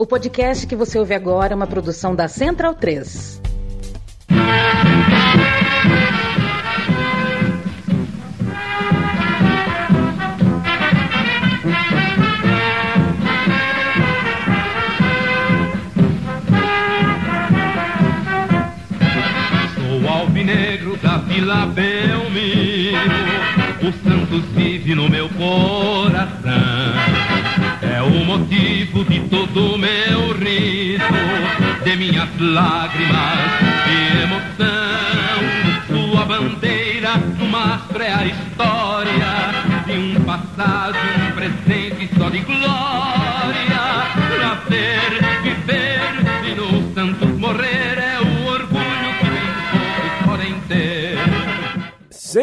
O podcast que você ouve agora é uma produção da Central 3. Sou alvinegro da Vila Belmiro, o Santos vive no meu coração. O motivo de todo o meu riso, de minhas lágrimas de emoção. Sua bandeira no mastro é a história de um passado, um presente só de glória.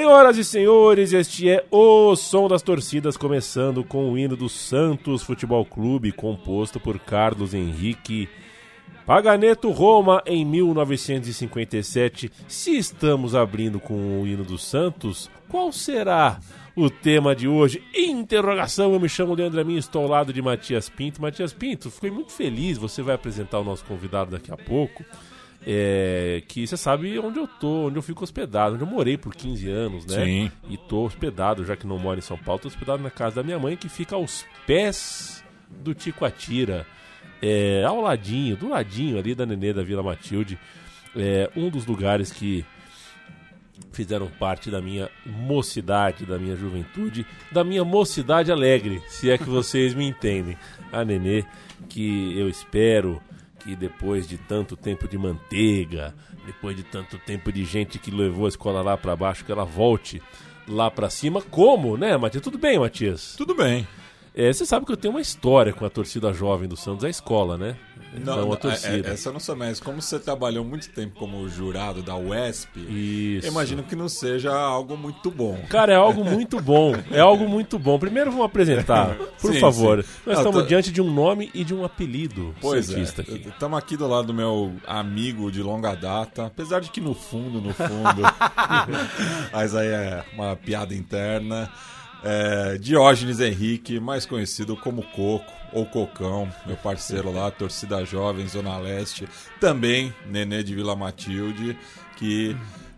Senhoras e senhores, este é o Som das Torcidas, começando com o hino do Santos Futebol Clube, composto por Carlos Henrique Paganeto Roma em 1957. Se estamos abrindo com o hino do Santos, qual será o tema de hoje? Interrogação, eu me chamo Leandro Amin, estou ao lado de Matias Pinto. Matias Pinto, fiquei muito feliz, você vai apresentar o nosso convidado daqui a pouco. É, que você sabe onde eu tô, onde eu fico hospedado, onde eu morei por 15 anos, né? Sim. E tô hospedado, já que não moro em São Paulo, tô hospedado na casa da minha mãe, que fica aos pés do Ticoatira, é, ao ladinho, do ladinho ali da Nenê da Vila Matilde. É, um dos lugares que fizeram parte da minha mocidade, da minha juventude, da minha mocidade alegre, se é que vocês me entendem. A Nenê, que eu espero que depois de tanto tempo de manteiga, depois de tanto tempo de gente que levou a escola lá pra baixo, que ela volte lá pra cima. Como, né, Matias? Tudo bem, Matias? Tudo bem. É, você sabe que eu tenho uma história com a torcida jovem do Santos, a escola, né? Não, a é- torcida. é- essa eu não sou mais. Como você trabalhou muito tempo como jurado da UESP, Isso. eu imagino que não seja algo muito bom. Cara, é algo muito bom. É algo muito bom. Primeiro vamos apresentar, por Sim, favor. sim. Nós Não, estamos tô- diante de um nome e de um apelido Pois é. aqui. Estamos aqui do lado do meu amigo de longa data, apesar de que no fundo, no fundo, mas aí é uma piada interna. É, Diógenes Henrique, mais conhecido como Coco ou Cocão, meu parceiro lá, torcida jovem, Zona Leste, também Nenê de Vila Matilde, que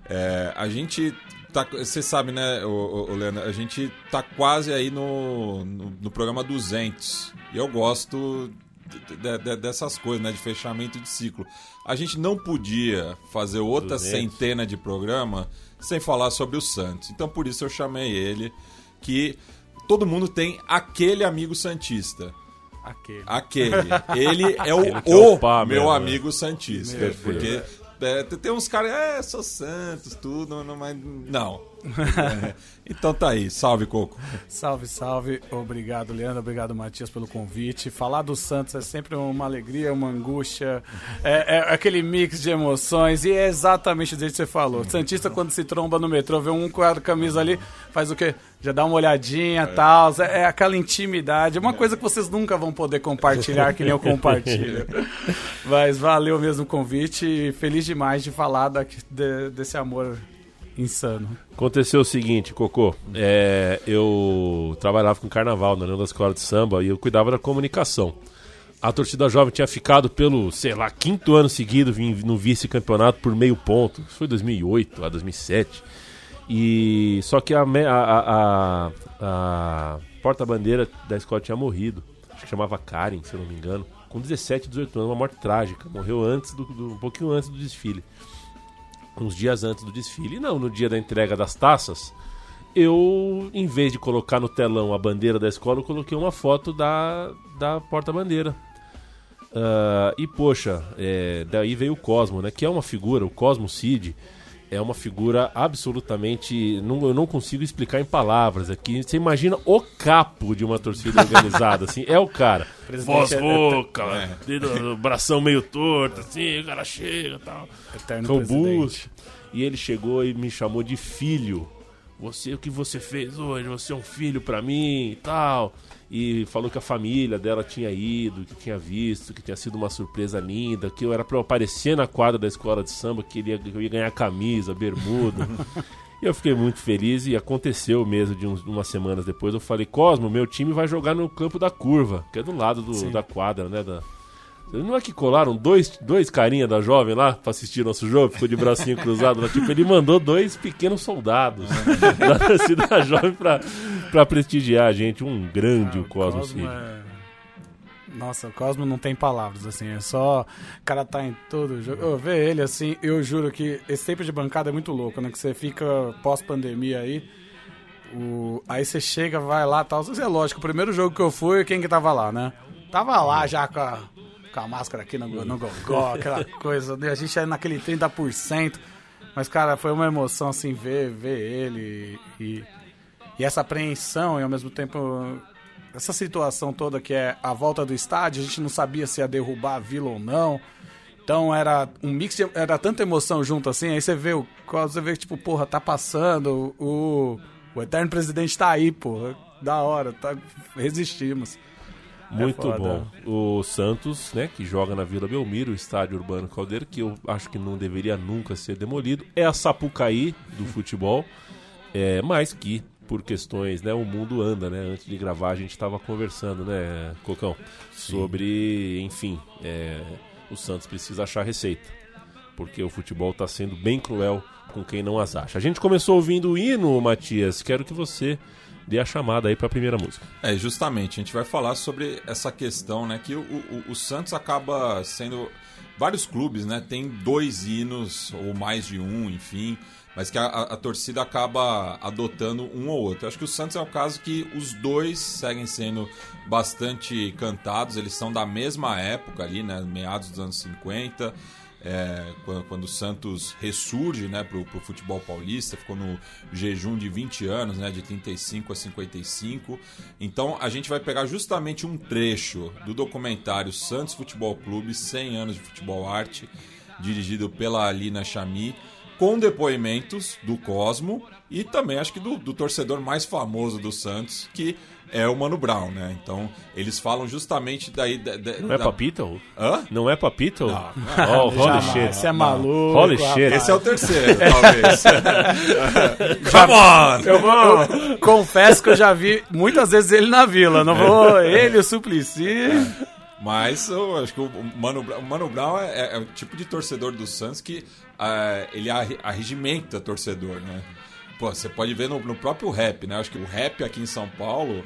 é, a gente tá, você sabe, né, o, Leandro, a gente tá quase aí no, no, no programa 200 e eu gosto de- de- dessas coisas, né, de fechamento de ciclo. A gente não podia fazer outra 200. centena de programa sem falar sobre o Santos. Então por isso eu chamei ele, que todo mundo tem aquele amigo santista. Aquele. Aquele. Ele é o, Aquele é o pá meu mesmo, amigo santista. Meu porque é, tem tem uns caras, é, sou Santos, tudo, não, mas não. É, então tá aí, salve Coco. Salve, salve. Obrigado, Leandro. Obrigado, Matias, pelo convite. Falar do Santos é sempre uma alegria, uma angústia. É, é aquele mix de emoções. E é exatamente do jeito que você falou. Santista, quando se tromba no metrô, vê um com a camisa ali, faz o quê? Já dá uma olhadinha e tal. É, é aquela intimidade. É uma coisa que vocês nunca vão poder compartilhar, que nem eu compartilho. Mas valeu mesmo o convite. e Feliz demais de falar daqui- de- desse amor insano. Aconteceu o seguinte, Cocô. É, eu trabalhava com carnaval na da Escola de Samba e eu cuidava da comunicação. A torcida jovem tinha ficado pelo, sei lá, quinto ano seguido no vice-campeonato por meio ponto. Isso foi 2008, lá 2007. E só que a, a- a- a- a porta-bandeira da escola tinha morrido. Acho que chamava Karen, se eu não me engano. Com 17, 18 anos, uma morte trágica. Morreu antes do, do- um pouquinho antes do desfile uns dias antes do desfile. Não, no dia da entrega das taças, eu, em vez de colocar no telão a bandeira da escola, eu coloquei uma foto da, da porta-bandeira. Ah, e poxa, é, daí veio o Cosmo, né? Que é uma figura, o Cosmo Cid é uma figura absolutamente. Não, eu não consigo explicar em palavras aqui. Você imagina o capo de uma torcida organizada, assim, é o cara. Voz é- é- rouca, dedo- bração meio torto, assim, o cara chega e tal Eterno robusto. E ele chegou e me chamou de filho. Você, o que você fez hoje? Você é um filho pra mim e tal. E falou que a família dela tinha ido, que tinha visto, que tinha sido uma surpresa linda, que eu era pra eu aparecer na quadra da escola de samba, que, ele ia, que eu ia ganhar camisa, bermuda. e eu fiquei muito feliz e aconteceu mesmo de uns, umas semanas depois. Eu falei, Cosmo, meu time vai jogar no campo da curva, que é do lado do- da quadra, né? Da, Não é que colaram dois, dois carinha da jovem lá pra assistir nosso jogo? Ficou de bracinho cruzado lá. Tipo, ele mandou dois pequenos soldados da torcida da jovem pra, pra prestigiar a gente. Um grande Ah, o Cosmo, Cosmo Cid. é- Nossa, o Cosmo não tem palavras, assim, é só. O cara tá em todo jogo. Eu ver ele assim, eu juro que esse tempo de bancada é muito louco, né? Que você fica pós-pandemia aí. O... Aí você chega, vai lá tal. Isso é lógico, o primeiro jogo que eu fui, quem que tava lá, né? Tava lá já com a, com a máscara aqui no, no gogó, aquela coisa. né? A gente é naquele 30%. Mas, cara, foi uma emoção, assim, ver, ver ele e, e essa apreensão e ao mesmo tempo essa situação toda que é a volta do estádio, a gente não sabia se ia derrubar a vila ou não. Então era um mix, de, era tanta emoção junto assim, aí você vê o você vê que tipo, porra, tá passando, o, o eterno presidente tá aí, porra. Da hora, tá, resistimos. Muito foda. bom. O Santos, né, que joga na Vila Belmiro, o estádio Urbano Caldeiro, que eu acho que não deveria nunca ser demolido. É a Sapucaí do futebol, é, mas que, por questões, né, o mundo anda, né? Antes de gravar a gente estava conversando, né, Cocão, sobre, enfim, é, o Santos precisa achar receita, porque o futebol está sendo bem cruel com quem não as acha. A gente começou ouvindo o hino, Matias, quero que você dê a chamada aí para a primeira música. É, justamente, a gente vai falar sobre essa questão, né? Que o, o, o Santos acaba sendo. Vários clubes, né? Tem dois hinos, ou mais de um, enfim. Mas que a, a- torcida acaba adotando um ou outro. Eu acho que o Santos é o caso que os dois seguem sendo bastante cantados. Eles são da mesma época ali, né? Meados dos anos 50. É, quando, quando o Santos ressurge né, para o futebol paulista, ficou no jejum de 20 anos, né, de 35 a 55. Então a gente vai pegar justamente um trecho do documentário Santos Futebol Clube, 100 anos de futebol arte, dirigido pela Alina Chami, com depoimentos do Cosmo e também acho que do, do torcedor mais famoso do Santos, que é o Mano Brown, né? Então eles falam justamente daí. da- da- Não é da- Papito? Hã? Não é Papito? Não. Oh, holy Jamais, shit. Você é maluco. Holy rapaz. shit. Esse é o terceiro, talvez. Come on! Eu, vou, confesso que eu já vi muitas vezes ele na vila. Não vou. Ele, o Suplicy. Mas eu acho que o Mano, o Mano Brown é, é o tipo de torcedor do Santos que ele arre- arregimenta torcedor, né? Pô, você pode ver no, no próprio rap, né? Acho que o rap aqui em São Paulo,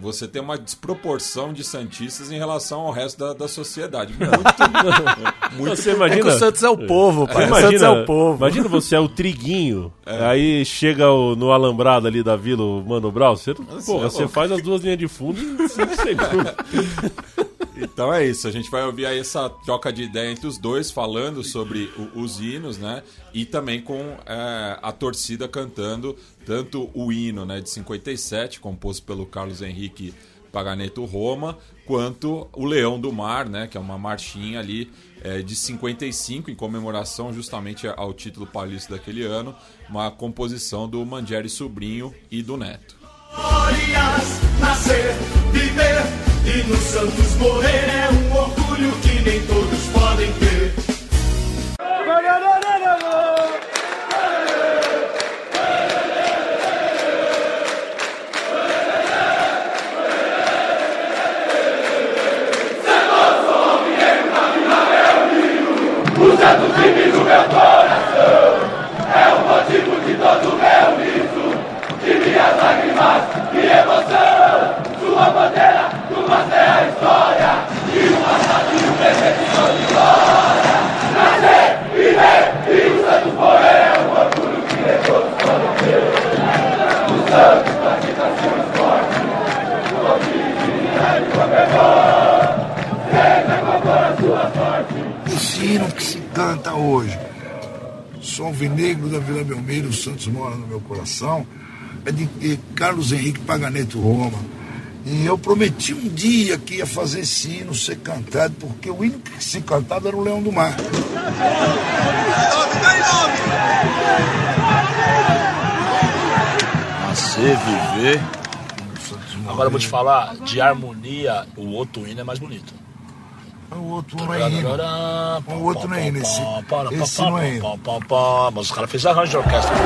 você tem uma desproporção de santistas em relação ao resto da, da sociedade. Muito, muito Você É que imagina... o Santos é o povo, pai. Imagina, o Santos é o povo. imagina você é o Triguinho, É. aí chega o- no alambrado ali da vila o Mano Brown, você, porra, é você faz as duas linhas de fundo em 5 segundos. Então é isso, a gente vai ouvir aí essa troca de ideia entre os dois, falando sobre o- os hinos, né? E também com é, a torcida cantando tanto o hino né, de 57, composto pelo Carlos Henrique Paganeto Roma, quanto o Leão do Mar, né? Que é uma marchinha ali é, de 55, em comemoração justamente ao título paulista daquele ano, uma composição do Mangieri Sobrinho e do Neto. Glórias, nascer, viver e no Santos morrer é um orgulho que nem todos podem ter. Hino que se canta hoje, sou alvinegro da Vila Belmiro, o Santos mora no meu coração, é de Carlos Henrique Paganeto Roma. E eu prometi um dia que ia fazer esse hino ser cantado, porque o hino que se cantava era o Leão do Mar. Nascer, viver. Agora eu vou te falar, de harmonia, o outro hino é mais bonito. O outro não é hino. O outro não é esse- esse não é hino. Mas os caras fez arranjo de orquestra.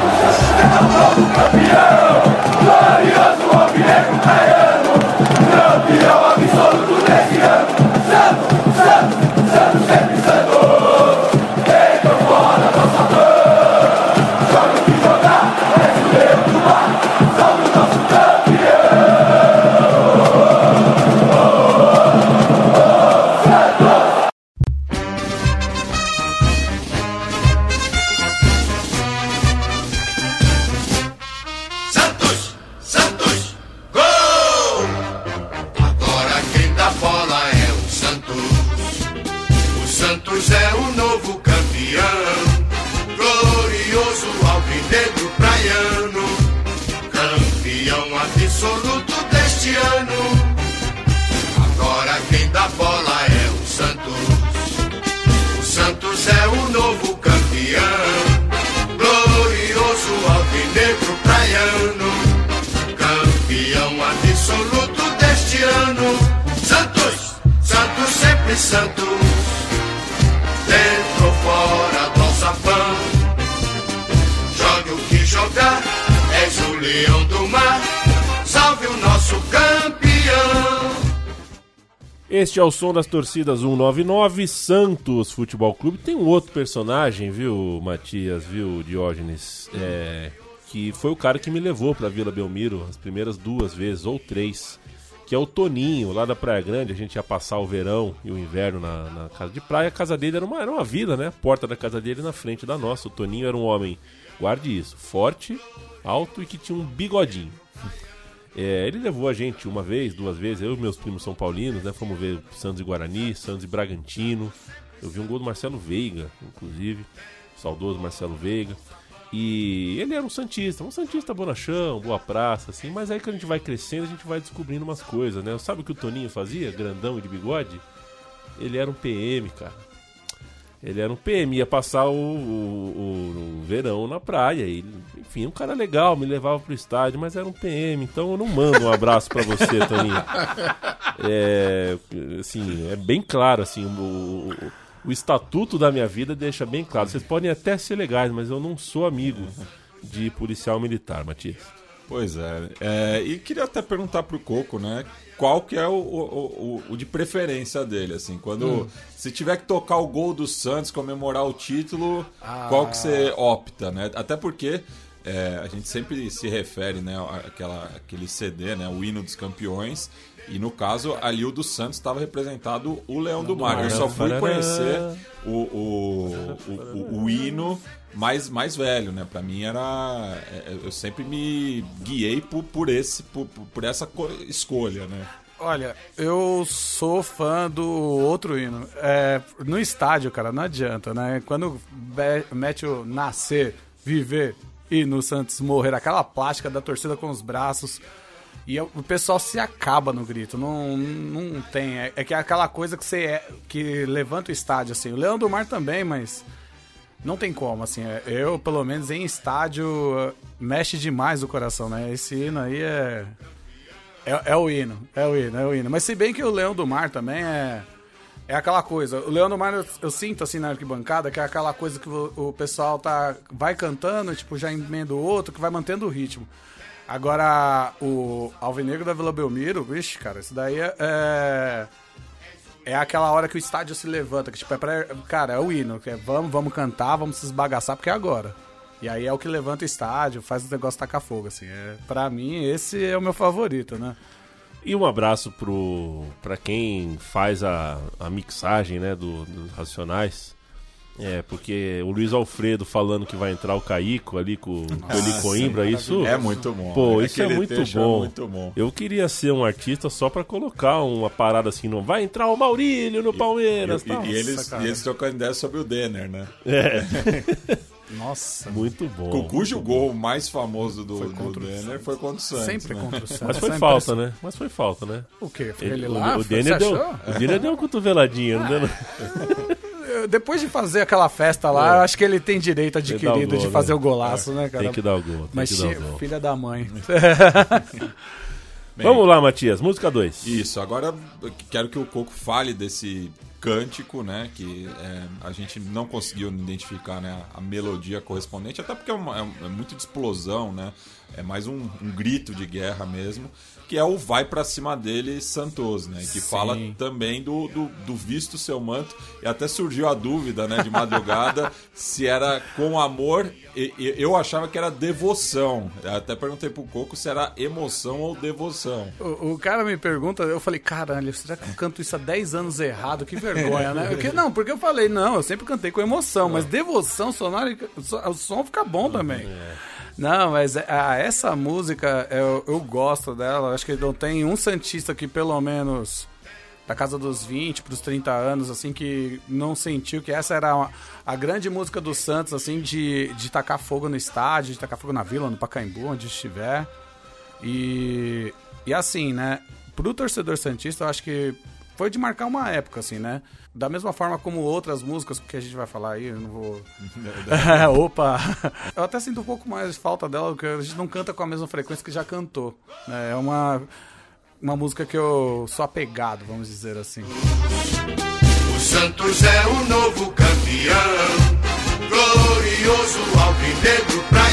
Campeão absoluto desse ano, Santos, Santos, e Este é o som das torcidas 199, Santos Futebol Clube. Tem um outro personagem, viu, Matias, viu, Diógenes, é, que foi o cara que me levou pra Vila Belmiro as primeiras duas vezes, ou três, que é o Toninho, lá da Praia Grande. A gente ia passar o verão e o inverno na, na casa de praia. A casa dele era uma, era uma vila, né? A porta da casa dele na frente da nossa. O Toninho era um homem, guarde isso, forte, alto e que tinha um bigodinho. É, ele levou a gente uma vez, duas vezes, eu e meus primos são paulinos, né? Fomos ver Santos e Guarani, Santos e Bragantino. Eu vi um gol do Marcelo Veiga, inclusive, saudoso Marcelo Veiga. E ele era um Santista, um Santista bonachão, boa praça, assim, mas aí que a gente vai crescendo, a gente vai descobrindo umas coisas, né? Sabe o que o Toninho fazia, grandão e de bigode? Ele era um PM, cara. Ele era um PM, ia passar o, o- o verão na praia. E, enfim, um cara legal, me levava pro estádio, mas era um PM, então eu não mando um abraço pra você, Toninho. É, assim, é bem claro, assim, o, o- o estatuto da minha vida deixa bem claro. Vocês podem até ser legais, mas eu não sou amigo de policial militar, Matias. Pois é. É, E queria até perguntar pro Coco, né? Qual que é o, o, o- o de preferência dele, assim? Quando se tiver que tocar o gol do Santos, comemorar o título, qual que você opta, né? Até porque é, a gente sempre se refere, né, àquela, aquele CD, né, o hino dos campeões. E no caso, ali o do Santos estava representado o Leão do Mar. Eu só fui conhecer o, o, o, o- o hino mais, mais velho, né? Pra mim era. é, Eu sempre me guiei por, por, esse, por, por- essa co- escolha, né? Olha, eu sou fã do outro hino. É, no estádio, cara, não adianta, né? Quando mete o nascer, viver e no Santos morrer, aquela plástica da torcida com os braços. E o pessoal se acaba no grito, não, não tem. É, é que é aquela coisa que você é, que levanta o estádio, assim. O Leão do Mar também, mas não tem como, assim. é- Eu, pelo menos em estádio, mexe demais o coração, né? Esse hino aí é. É, é o hino, é o hino, é o hino. Mas se bem que o Leão do Mar também é. É aquela coisa. O Leão do Mar eu, eu sinto assim na arquibancada que é aquela coisa que o, o pessoal tá vai cantando, tipo, já emenda o outro, que vai mantendo o ritmo. Agora, o Alvinegro da Vila Belmiro, vixe, cara, isso daí é. é... É aquela hora que o estádio se levanta, que tipo, é pra, cara, é o hino, que é vamos, vamos cantar, vamos se esbagaçar, porque é agora. E aí é o que levanta o estádio, faz o negócio tacar fogo, assim. É, pra mim, esse é o meu favorito, né? E um abraço pro para quem faz a, a mixagem, né, do, dos Racionais. É, porque o Luiz Alfredo falando que vai entrar o Caico ali com, com o Eli Coimbra, isso É muito bom. Pô, isso é muito trecho bom. É muito bom. Eu queria ser um artista só pra colocar uma parada assim, não vai entrar o Maurílio no Palmeiras, E, tal. e eles, Nossa, cara. e eles trocando ideia sobre o Denner, né? Nossa. Muito bom. Com- Cujo gol mais famoso do, do contra o Denner foi contra o Santos. Sempre né? contra o Santos. Mas foi Sempre falta, assim. né? Mas foi falta, né? O quê? Foi Ele- ele, o, lá? o Foi- Denner deu, o Denner deu uma cotoveladinha, não deu? Eu- Depois de fazer aquela festa lá, É. eu acho que ele tem direito adquirido gol, de fazer né? o golaço, né, cara? Tem que dar o gol. Tem Mas que dar tinha- o gol. filha da mãe. Bem, Vamos lá, Matias. Música 2. Isso, agora eu quero que o Coco fale desse cântico, né? Que é, a gente não conseguiu identificar né, a melodia correspondente, até porque é, uma- é é muito de explosão, né? É mais um, um grito de guerra mesmo, que é o Vai Pra Cima dele Santos, né? Que fala também do, do, do visto seu manto, e até surgiu a dúvida, né, de madrugada, se era com amor, e, e- eu achava que era devoção. Eu até perguntei pro Coco se era emoção ou devoção. O, o cara me pergunta, eu falei, caralho, será que eu canto isso há 10 anos errado? Que vergonha, né? Porque, não, porque eu falei, não, eu sempre cantei com emoção, mas devoção sonora, o som fica bom também. Não, mas ah, essa música, eu, eu gosto dela, acho que não tem um Santista que pelo menos da casa dos 20 para os 30 anos, assim, que não sentiu que essa era uma- a grande música do Santos, assim, de, de tacar fogo no estádio, de tacar fogo na vila, no Pacaembu, onde estiver. E, e assim, né? Pro torcedor Santista, eu acho que foi de marcar uma época, assim, né? Da mesma forma como outras músicas que a gente vai falar aí, eu não vou. Opa! Eu até sinto um pouco mais falta dela, porque a gente não canta com a mesma frequência que já cantou. né? É uma. uma música que eu sou apegado, vamos dizer assim. O Santos é o novo campeão, glorioso alvinegro praiano,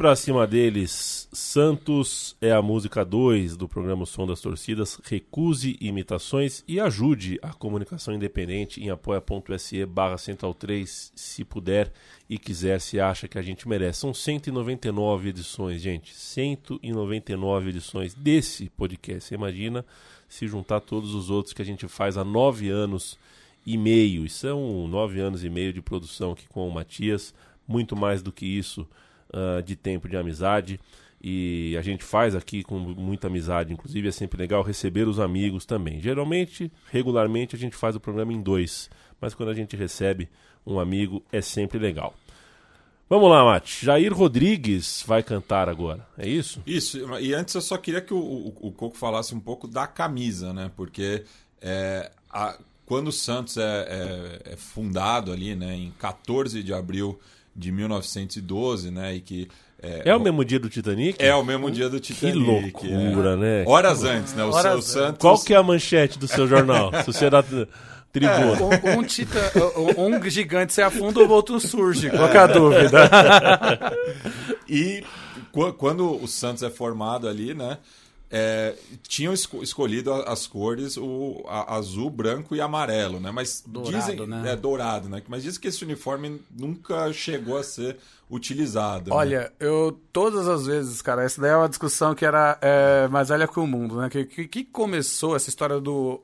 pra cima deles. Santos é a música 2 do programa Som das Torcidas. Recuse imitações e ajude a comunicação independente em apoia.se barra central 3, se puder e quiser, se acha que a gente merece. São 199 edições, gente. 199 edições desse podcast. Você imagina se juntar todos os outros que a gente faz há nove anos e meio. E são nove anos e meio de produção aqui com o Matias. Muito mais do que isso uh, de tempo de amizade e a gente faz aqui com muita amizade, inclusive é sempre legal receber os amigos também. Geralmente, regularmente, a gente faz o programa em dois, mas quando a gente recebe um amigo é sempre legal. Vamos lá, Mate. Jair Rodrigues vai cantar agora, é isso? Isso, e antes eu só queria que o, o, o Coco falasse um pouco da camisa, né? Porque é, a, quando o Santos é, é, é fundado ali, né, em 14 de abril de 1912, né? E que é, é, o mesmo dia do Titanic? É o mesmo dia do Titanic. Que loucura, é. né? Horas antes, né? O, Horas o Santos. Qual que é a manchete do seu jornal? Sociedade Tribuna. Um, um, tita, um, gigante se afunda, o outro surge, qual que é a dúvida? e qu- quando o Santos é formado ali, né? É, tinham esco- escolhido as cores o a- azul, branco e amarelo, né? Mas Dourado, dizem né? é dourado, né? Mas dizem que esse uniforme nunca chegou a ser utilizado. né? Olha, eu todas as vezes, cara, essa daí é uma discussão que era é, mais velha que o mundo, né? Que, que, que começou essa história do.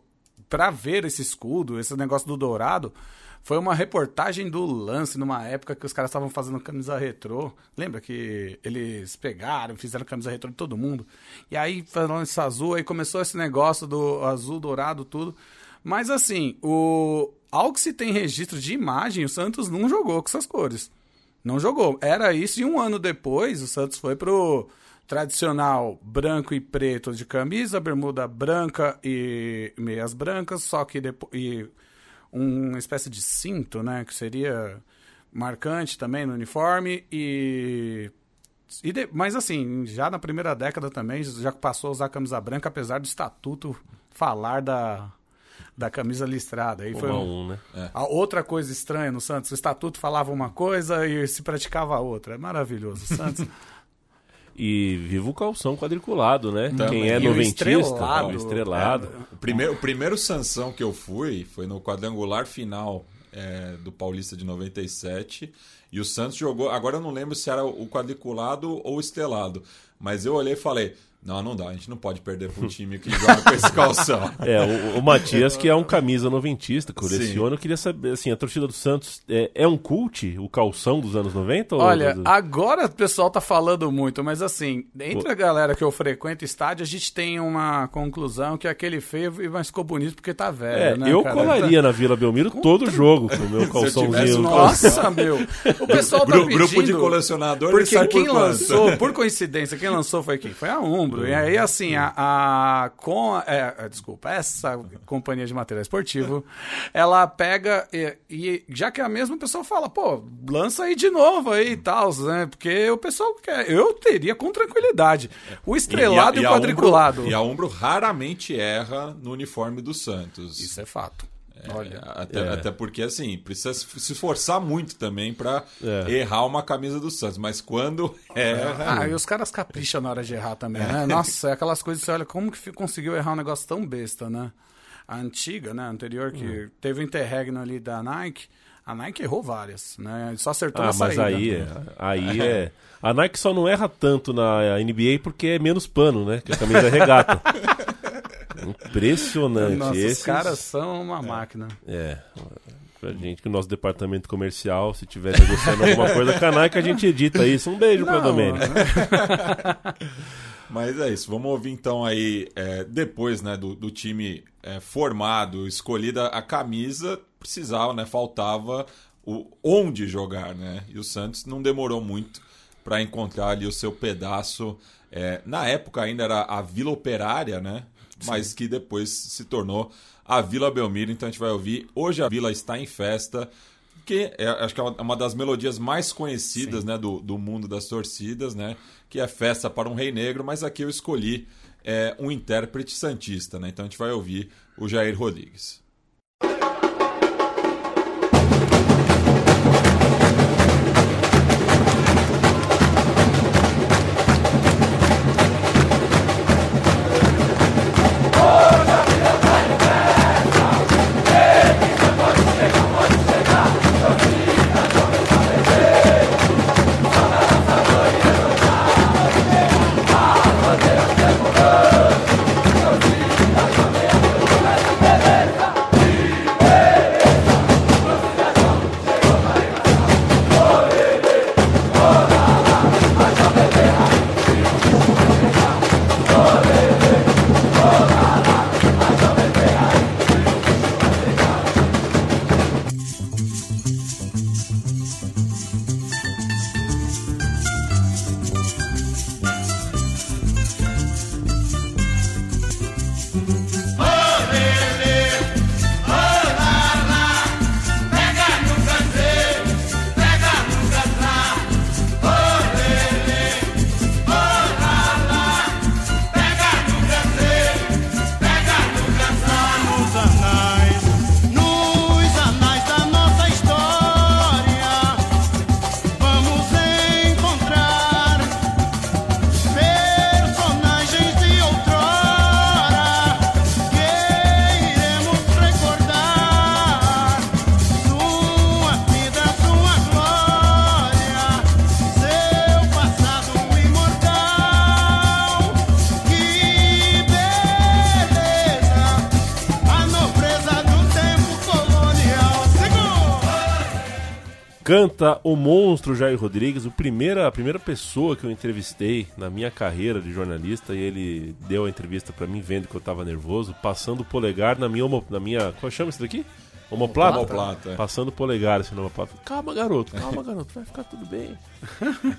Pra ver esse escudo, esse negócio do dourado, foi uma reportagem do Lance numa época que os caras estavam fazendo camisa retrô. Lembra que eles pegaram, fizeram camisa retrô de todo mundo? E aí, falando esse azul, aí começou esse negócio do azul, dourado, tudo. Mas assim, o. Ao que se tem registro de imagem, o Santos não jogou com essas cores. Não jogou. Era isso e um ano depois o Santos foi pro tradicional branco e preto de camisa, bermuda branca e meias brancas, só que depois uma espécie de cinto, né, que seria marcante também no uniforme e e de- mas assim, já na primeira década também já passou a usar camisa branca, apesar do estatuto falar da, da camisa listrada. Aí foi um- um, né? a outra coisa estranha no Santos, o estatuto falava uma coisa e se praticava outra. É maravilhoso. O Santos E viva o calção quadriculado, né? Quem é E o noventista, estrelado. o estrelado. O primeiro, o primeiro Sansão que eu fui foi no quadrangular final é, do Paulista de 97. E o Santos jogou. Agora eu não lembro se era o quadriculado ou o estelado. Mas eu olhei e falei: não, não dá, a gente não pode perder para um time que joga com esse calção. É, o, o Matias, que é um camisa noventista, coleciona, eu queria saber, assim, a torcida do Santos é, é um cult, o calção dos anos 90? ou- Olha, agora o pessoal tá falando muito, mas assim, entre a galera que eu frequento estádio, a gente tem uma conclusão que aquele feio mas ficou bonito porque tá É, velho, né, eu cara? colaria na Vila Belmiro todo jogo com o meu calçãozinho. Nossa, meu. O pessoal tá Gru- pedindo... grupo de colecionador, Porque por quem quanto? lançou, por coincidência, quem lançou foi quem? Foi a Umbro. E aí, assim, a, a com é, é, desculpa, essa companhia de material esportivo, ela pega e, e já que a mesma pessoa fala, pô, lança aí de novo aí e tal, né? Porque o pessoal quer. Eu teria com tranquilidade. O estrelado e, o a quadriculado. Umbro, e a Umbro raramente erra no uniforme do Santos. Isso é fato. Olha. Até, É. até porque, assim, precisa se esforçar muito também pra É. errar uma camisa do Santos. Mas quando erra. Ah, e os caras capricham na hora de errar também, né? Nossa, é aquelas coisas que você olha, como que conseguiu errar um negócio tão besta, né? A antiga, né? A anterior, que Hum. teve o interregno ali da Nike, a Nike errou várias, né? Só acertou Ah, na mas saída. aí é, aí é. A Nike só não erra tanto na NBA porque é menos pano, né? Que a camisa é regata. Impressionante. Nossa, Esses- os caras são uma máquina. É. Pra gente que o nosso departamento comercial, se tiver negociando alguma coisa a Nike, a gente edita isso. Um beijo Não, Domênico. Mas é isso, vamos ouvir então aí, é, depois né, do, do time é, formado, escolhida a camisa, precisava, né, faltava o onde jogar, né? E o Santos não demorou muito para encontrar ali o seu pedaço. é, na época ainda era a Vila Operária, né? Mas que depois se tornou a Vila Belmiro. Então a gente vai ouvir Hoje a Vila está em festa, que é, acho que é uma- uma das melodias mais conhecidas né, do, do mundo das torcidas, né? Que é Festa para um Rei Negro, mas aqui eu escolhi é, um intérprete santista, né? Então a gente vai ouvir o Jair Rodrigues. Canta o monstro Jair Rodrigues, o primeira, a primeira pessoa que eu entrevistei na minha carreira de jornalista, e ele deu a entrevista pra mim vendo que eu tava nervoso, passando o polegar na minha, na minha qual chama isso daqui? Homoplata? Homoplata, é. Passando o polegar assim, na homoplata. Calma, garoto, calma, garoto, vai ficar tudo bem.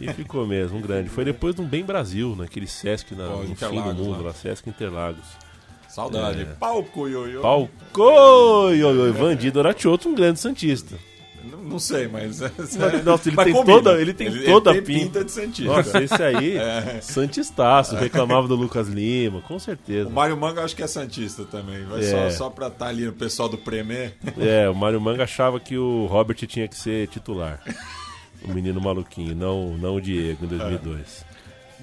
e ficou mesmo, um grande. Foi depois de um Bem Brasil, naquele Sesc na, Pô, no fim do mundo, lá. lá, Sesc Interlagos. Saudade. É. Palco, ioiô. Palco, oi, oi, oi, Vandido Oratioto, um grande santista. Não, sei, mas. Nossa, ele mas tem combina. toda, ele tem toda tem a pinta. de santista. Nossa, esse aí, É. santistaço, reclamava do Lucas Lima, com certeza. O Mário Manga acho que é Santista também. Vai É. só, só pra estar ali no pessoal do Premier. É, o Mário Manga achava que o Robert tinha que ser titular. O menino maluquinho, não, não o Diego, em 2002.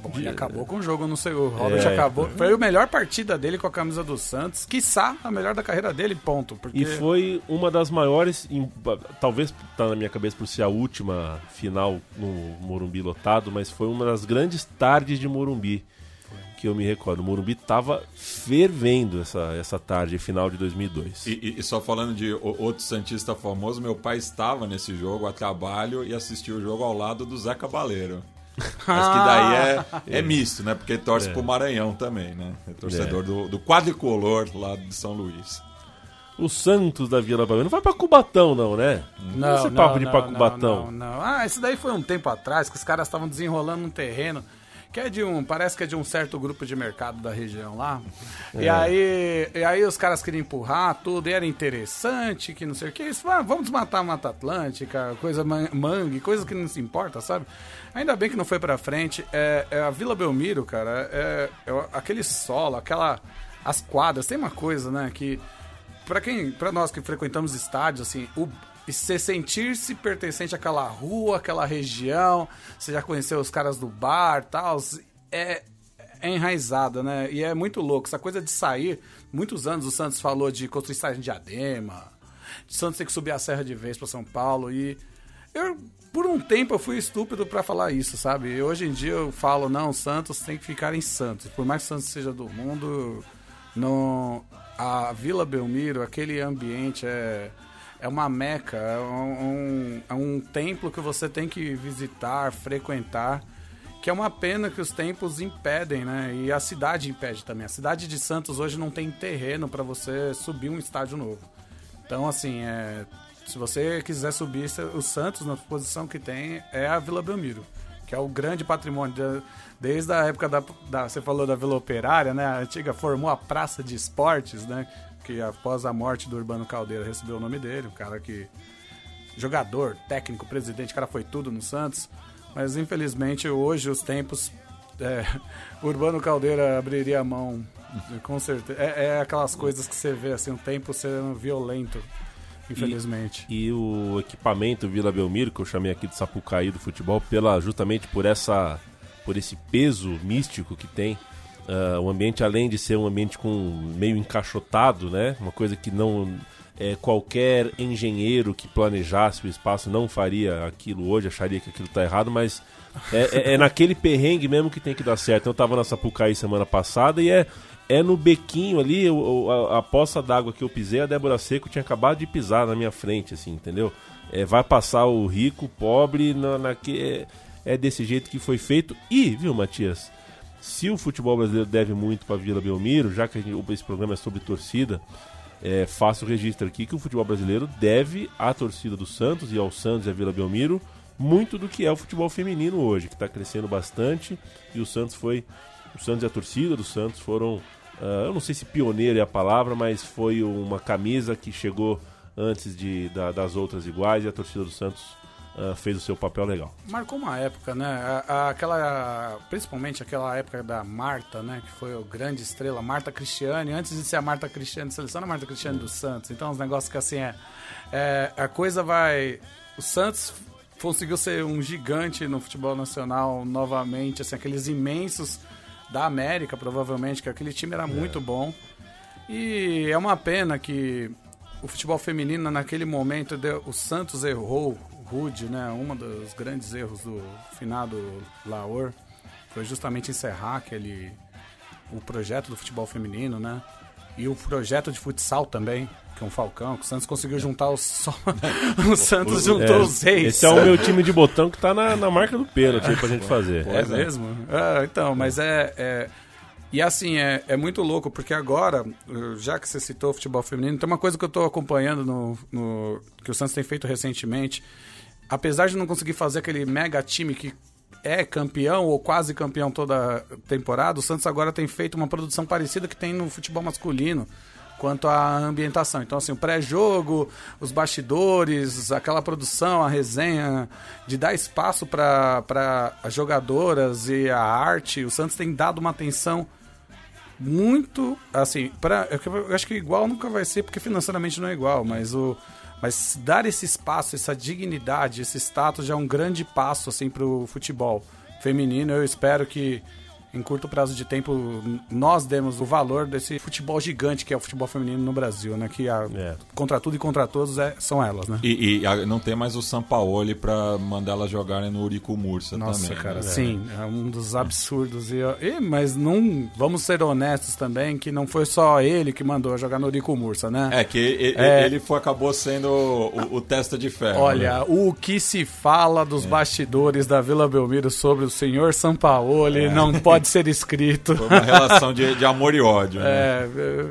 Bom, ele acabou com o jogo, não sei, o Robert É. acabou. Foi a melhor partida dele com a camisa do Santos, quiçá a melhor da carreira dele, ponto. Porque E foi uma das maiores, em- talvez tá na minha cabeça por ser a última final no Morumbi lotado, mas foi uma das grandes tardes de Morumbi que eu me recordo. O Morumbi tava fervendo essa, essa tarde, final de 2002. E, e- só falando de outro Santista famoso, meu pai estava nesse jogo a trabalho e assistiu o jogo ao lado do Zé Cabaleiro. Mas que daí é, é misto, né? Porque torce pro Maranhão também, né? É torcedor do, do quadricolor lá de São Luís. O Santos da Vila Belmiro não vai pra Cubatão, não, né? Não, Esse não, papo de ir pra não, Cubatão. Não, não. Ah, isso daí foi um tempo atrás que os caras estavam desenrolando um terreno que é de um, parece que é de um certo grupo de mercado da região lá. E aí, e aí os caras queriam empurrar tudo, e era interessante, que não sei o que. Isso, ah, vamos desmatar a Mata Atlântica, coisa man- mangue, coisa que não se importa, sabe? Ainda bem que não foi pra frente. É, é a Vila Belmiro, cara, é, é aquele solo, aquela as quadras, tem uma coisa, né, que pra quem, para nós que frequentamos estádios, assim, o e você sentir-se pertencente àquela rua, àquela região, você já conheceu os caras do bar, tal, é é enraizada, né? E é muito louco essa coisa de sair. Muitos anos o Santos falou de construir estádio em Diadema, de Santos ter que subir a serra de vez para São Paulo e eu por um tempo eu fui estúpido pra falar isso, sabe? E hoje em dia eu falo, não, Santos tem que ficar em Santos. Por mais que Santos seja do mundo, no, a Vila Belmiro, aquele ambiente é, é uma meca, é um, é um templo que você tem que visitar, frequentar. Que é uma pena que os tempos impedem, né? E a cidade impede também. A cidade de Santos hoje não tem terreno para você subir um estádio novo. Então, assim, é, se você quiser subir o Santos na posição que tem, é a Vila Belmiro, que é o grande patrimônio. de- desde a época da, da- Você falou da Vila Operária, né? A antiga formou a Praça de Esportes, né? Que após a morte do Urbano Caldeira recebeu o nome dele, o cara que. Jogador, técnico, presidente, o cara foi tudo no Santos. Mas infelizmente hoje os tempos. É, Urbano Caldeira abriria a mão, com certeza. É, é aquelas coisas que você vê, assim, o tempo sendo violento, infelizmente. E o equipamento Vila Belmiro, que eu chamei aqui de Sapucaí do futebol, pela, justamente por essa por esse peso místico que tem. ah, o ambiente, além de ser um ambiente com meio encaixotado, né? Uma coisa que não é, qualquer engenheiro que planejasse o espaço não faria aquilo hoje, acharia que aquilo está errado, mas é, é- é naquele perrengue mesmo que tem que dar certo. Eu tava na Sapucaí semana passada e é, é no bequinho ali, a, a poça d'água que eu pisei, a Débora Seco tinha acabado de pisar na minha frente, assim, entendeu? É, vai passar o rico, o pobre, na, naque- é, é desse jeito que foi feito. E, viu, Matias? Se o futebol brasileiro deve muito para Vila Belmiro, já que gente- esse programa é sobre torcida, é, faço o registro aqui que o futebol brasileiro deve à torcida do Santos e ao Santos e à Vila Belmiro muito do que é o futebol feminino hoje, que está crescendo bastante e o Santos foi. O Santos e a torcida do Santos foram. ah, eu não sei se pioneiro é a palavra, mas foi uma camisa que chegou antes de, da- das outras iguais e a torcida do Santos ah, fez o seu papel legal. Marcou uma época, né? A- a- aquela, principalmente aquela época da Marta, né? Que foi a grande estrela, Marta Cristiane. Antes de ser a Marta Cristiane era a Marta Cristiane do Santos. Então, os negócios que assim é, é, A coisa vai. O Santos conseguiu ser um gigante no futebol nacional novamente, assim, aqueles imensos da América, provavelmente, que aquele time era muito bom. E é uma pena que o futebol feminino naquele momento deu- o Santos errou rude, né? Um dos grandes erros do finado Laor foi justamente encerrar aquele o projeto do futebol feminino, né? E o projeto de futsal também, que é um Falcão, que o Santos conseguiu juntar os só o Santos juntou É, os seis. Esse é o meu time de botão que tá na, na marca do pênalti aí pra gente fazer. É mesmo? Ah, então, mas é, é- E assim, é, é muito louco, porque agora, uh, já que você citou o futebol feminino, tem uma coisa que eu tô acompanhando no, no- que o Santos tem feito recentemente. Apesar de não conseguir fazer aquele mega time que é campeão ou quase campeão toda temporada, o Santos agora tem feito uma produção parecida que tem no futebol masculino quanto à ambientação. Então, assim, o pré-jogo, os bastidores, aquela produção, a resenha, de dar espaço para as jogadoras e a arte, o Santos tem dado uma atenção muito, assim, para eu acho que igual nunca vai ser, porque financeiramente não é igual, mas o mas dar esse espaço, essa dignidade, esse status já é um grande passo assim para o futebol feminino. Eu espero que em curto prazo de tempo nós demos o valor desse futebol gigante que é o futebol feminino no Brasil, né? Que a, É. contra tudo e contra todos é- são elas, né? E, e a- não tem mais o Sampaoli pra mandar elas jogarem no Urico Mursa Nossa, também. cara, né? sim, é um dos absurdos. E, e- mas não vamos ser honestos também que não foi só ele que mandou jogar no Urico Mursa, né? É que ele, É. ele foi, acabou sendo o, o testa de ferro. Olha, né? o que se fala É. dos bastidores da Vila Belmiro sobre o senhor Sampaoli não pode ser escrito. Foi uma relação de, de amor e ódio. né? É, é,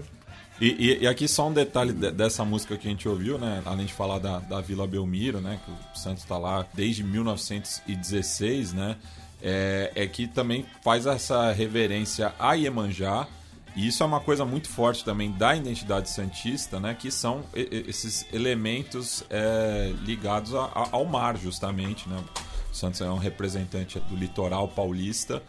E, e- e aqui só um detalhe de- dessa música que a gente ouviu, né? Além de falar da, da Vila Belmiro, né? Que o Santos está lá desde 1916, né? É, é que também faz essa reverência a Iemanjá. E isso é uma coisa muito forte também da identidade santista, né? Que são esses elementos é, ligados a- a- ao mar, justamente, né? O Santos é um representante do litoral paulista.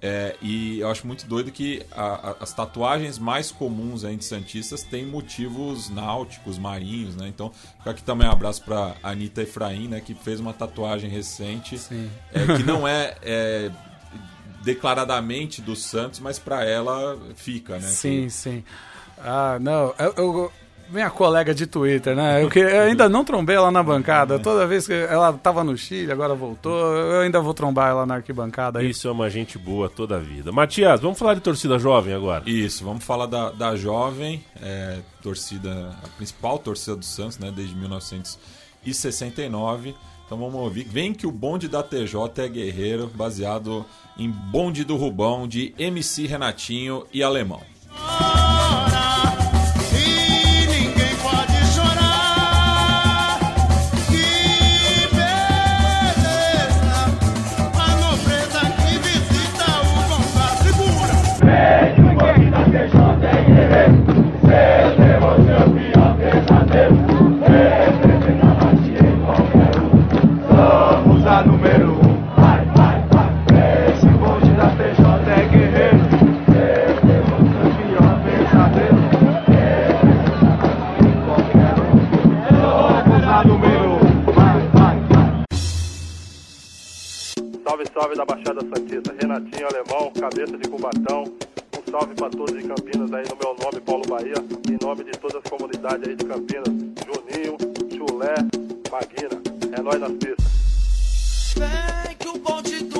É, e eu acho muito doido que a- a- as tatuagens mais comuns entre santistas têm motivos náuticos, marinhos, né? Então, fica aqui também um abraço pra Anitta Efraim, né? Que fez uma tatuagem recente, é, que não é, é, declaradamente do Santos, mas pra ela fica, né? Sim, sim. Ah, não. Eu, eu- minha colega de Twitter, né? Eu, que- eu ainda não trombei ela na bancada. Toda vez que ela tava no Chile, agora voltou, eu ainda vou trombar ela na arquibancada. aí. Isso é uma gente boa toda a vida. Matias, vamos falar de torcida jovem agora. Isso, vamos falar da, da jovem é, torcida, a principal torcida do Santos, né, desde 1969. Então vamos ouvir. Vem que o bonde da TJ é guerreiro, baseado em Bonde do Rubão de MC Renatinho e Alemão. E Salve, da Baixada Santista. Renatinho Alemão, cabeça de Cubatão. Um salve pra todos de Campinas aí no meu nome, Paulo Bahia. Em nome de todas as comunidades aí de Campinas. Juninho, Chulé, Maguina. É nóis nas pistas. Vem que o bonde do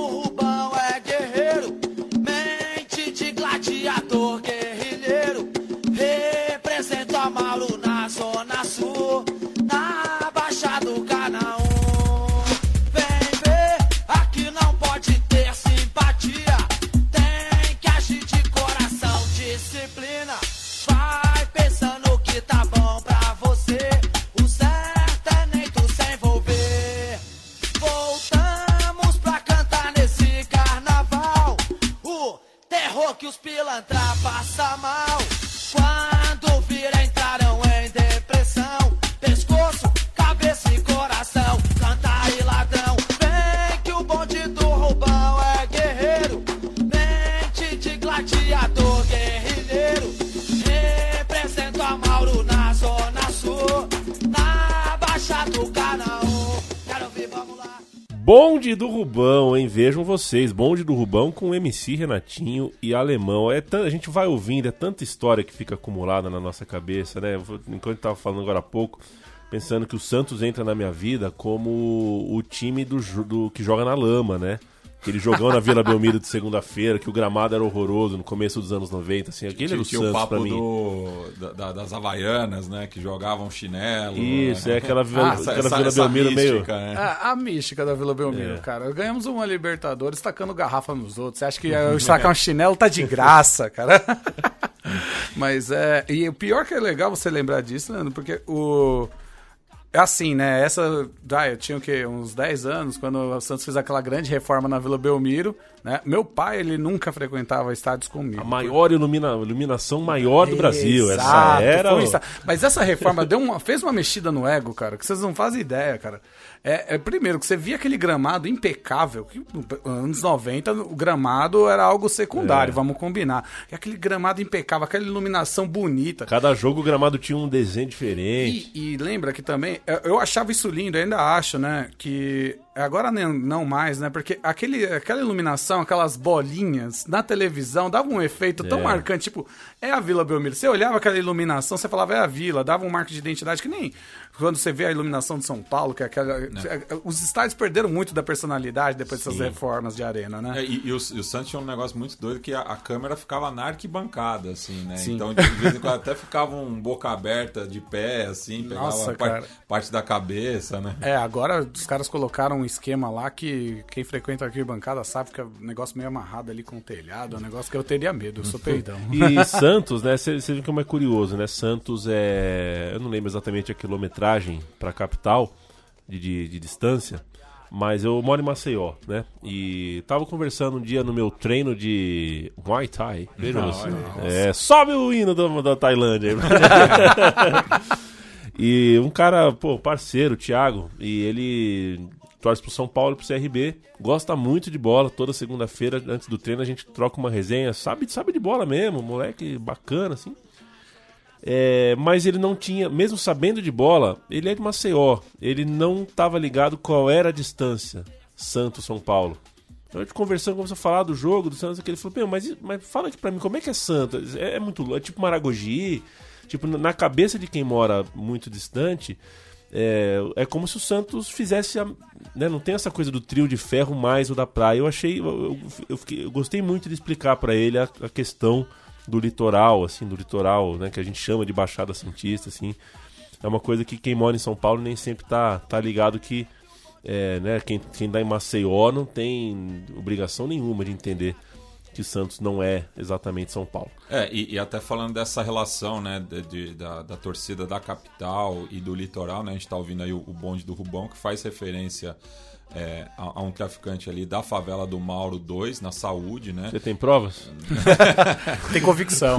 vocês. Bonde do Rubão com MC Renatinho e Alemão. É A gente vai ouvindo, é tanta história que fica acumulada na nossa cabeça, né? Enquanto eu tava falando agora há pouco, pensando que o Santos entra na minha vida como o time do, do que joga na lama, né? Aquele jogão na Vila Belmiro de segunda-feira, que o gramado era horroroso no começo dos anos 90, assim, aquele era o Tinha o Santos pra papo mim. do, da- da- das Havaianas, né? Que jogavam chinelo. Isso, né? é aquela Vila, essa- aquela essa- Vila essa Belmiro meio... mística, né? A, a mística da Vila Belmiro, É. cara. Ganhamos uma Libertadores tacando garrafa nos outros. Você acha que eu estracar um chinelo tá de graça, cara? Mas é. E o pior que é legal você lembrar disso, Leandro, porque o. É assim, né? Essa. Ah, eu tinha o quê? Uns 10 anos, quando o Santos fez aquela grande reforma na Vila Belmiro, né? Meu pai, ele nunca frequentava estádios comigo. A maior ilumina- iluminação maior do Brasil. Essa Exato, era. o- insta- Mas essa reforma deu uma, fez uma mexida no ego, cara, que vocês não fazem ideia, cara. É, é, primeiro, que você via aquele gramado impecável, que nos anos 90 o gramado era algo secundário, É. vamos combinar. E aquele gramado impecável, aquela iluminação bonita. Cada jogo o gramado tinha um desenho diferente. E, e lembra que também, eu- achava isso lindo, eu ainda acho, né? Que agora nem- não mais, né? Porque aquele, aquela iluminação, aquelas bolinhas na televisão dava um efeito tão É. marcante. Tipo, é a Vila Belmiro. Você olhava aquela iluminação, você falava, é a Vila, dava um marco de identidade que nem quando você vê a iluminação de São Paulo, que é aquela. Os estádios perderam muito da personalidade depois dessas Sim. reformas de arena, né? É, e, e o, e o Santos tinha um negócio muito doido que a, a câmera ficava na arquibancada, assim, né? Sim. Então, de vez em quando até ficava um boca aberta de pé, assim, pegava Nossa, a par- cara. parte da cabeça, né? É, agora os caras colocaram um esquema lá que quem frequenta a arquibancada sabe que é um negócio meio amarrado ali com o telhado, é um negócio que eu teria medo, eu sou peidão. E Santos, né? Você vê como é curioso, né? Santos é. Eu não lembro exatamente a quilometragem pra capital de, de, de distância, mas eu moro em Maceió, né? E tava conversando um dia no meu treino de Muay Thai. Veja você. É, sobe o hino da, da Tailândia. e um cara, pô, parceiro, o Thiago, e ele torce pro São Paulo e pro CRB, gosta muito de bola. Toda segunda-feira, antes do treino, a gente troca uma resenha. Sabe, sabe de bola mesmo, moleque bacana, assim. É, mas ele não tinha, mesmo sabendo de bola, ele é de Maceió. Ele não estava ligado qual era a distância Santos-São Paulo. Então, a gente conversando, começou a falar do jogo do Santos, que ele falou: mas, mas fala aqui pra mim, como é que é Santos? É, é muito é tipo Maragogi. Tipo, na cabeça de quem mora muito distante, é, é como se o Santos fizesse. A, né, não tem essa coisa do trio de ferro mais o da praia. Eu achei. Eu, eu, fiquei, eu gostei muito de explicar para ele a, a, questão do litoral, assim, do litoral, né, que a gente chama de Baixada Santista, assim. É uma coisa que quem mora em São Paulo nem sempre tá, tá ligado que. É, né, quem, quem dá em Maceió não tem obrigação nenhuma de entender que Santos não é exatamente São Paulo. É, e, e até falando dessa relação, né, de, de, da, da, torcida da capital e do litoral, né, a gente está ouvindo aí o, o bonde do Rubão, que faz referência é, a, a, um traficante ali da favela do Mauro 2, na saúde, né? Você tem provas? tem convicção.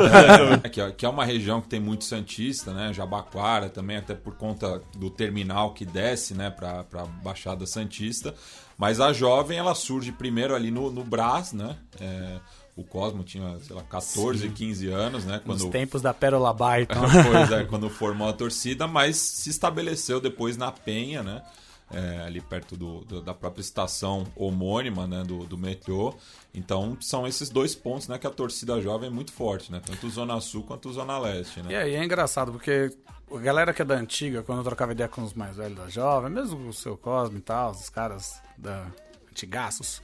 É, que, é, que, é uma região que tem muito Santista, né? Jabaquara também, até por conta do terminal que desce, né, para a Baixada Santista. Mas a jovem, ela surge primeiro ali no, no Brás, né? É, o Cosmo tinha, sei lá, 14, Sim. 15 anos, né? Quando... Nos tempos da Pérola Baita. pois é, quando formou a torcida, mas se estabeleceu depois na Penha, né? É, ali perto do, do, da própria estação homônima né, do, do metrô. Então são esses dois pontos né, que a torcida jovem é muito forte, né? Tanto Zona Sul quanto Zona Leste. Né? E aí é engraçado, porque a galera que é da antiga, quando eu trocava ideia com os mais velhos da jovem, mesmo o seu Cosme e tal, os caras da antigaços,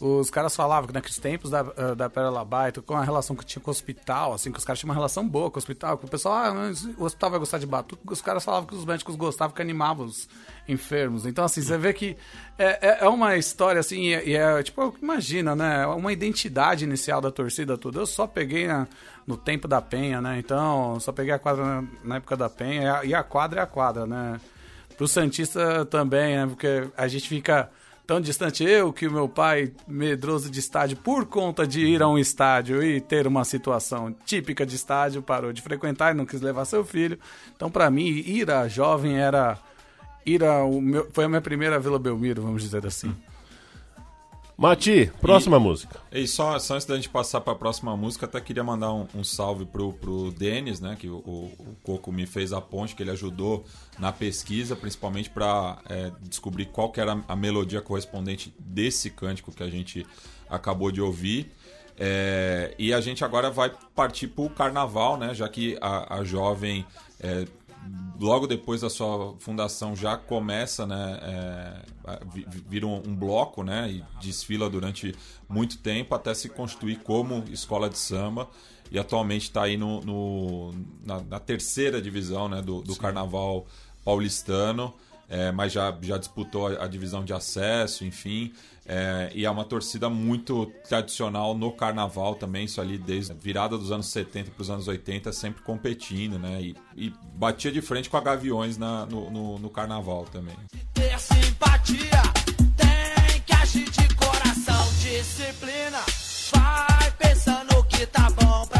os caras falavam que naqueles tempos da, eh, da Pérola Baita, com a relação que tinha com o hospital, assim, que os caras tinham uma relação boa com o hospital, que o pessoal, ah, o hospital vai gostar de batuque, os caras falavam que os médicos gostavam, que animavam os enfermos. Então, assim, você vê que é, é, é uma história, assim, e é, é, tipo, imagina, né, uma identidade inicial da torcida toda. Eu só peguei na, no tempo da Penha, né, então, só peguei a quadra na, na época da Penha, e a quadra é a quadra, né. Pro Santista também, né, porque a gente fica tão distante eu que o meu pai, medroso de estádio, por conta de ir a um estádio e ter uma situação típica de estádio, parou de frequentar e não quis levar seu filho. Então, para mim, ir a jovem era ir a o meu, foi a minha primeira Vila Belmiro, vamos dizer assim. Mati, próxima e, música. E só, só antes da gente passar para a próxima música, até queria mandar um, um, salve pro, pro Denis, né? Que o, o, Coco me fez a ponte, que ele ajudou na pesquisa, principalmente para é, descobrir qual que era a melodia correspondente desse cântico que a gente acabou de ouvir. É, e a gente agora vai partir para o carnaval, né? Já que a, a jovem é, logo depois da sua fundação já começa, né, é, vira um, bloco, né, e desfila durante muito tempo até se constituir como escola de samba. E atualmente está aí no, no na, na, terceira divisão, né, do, do Carnaval paulistano, é, mas já, já disputou a, a divisão de acesso, enfim. É, e é uma torcida muito tradicional no carnaval também, isso ali desde a virada dos anos 70 para os anos 80, sempre competindo, né? E, e, batia de frente com a Gaviões na, no, no, no carnaval também. Ter simpatia, tem que agir de coração, disciplina. Vai pensando que tá bom pra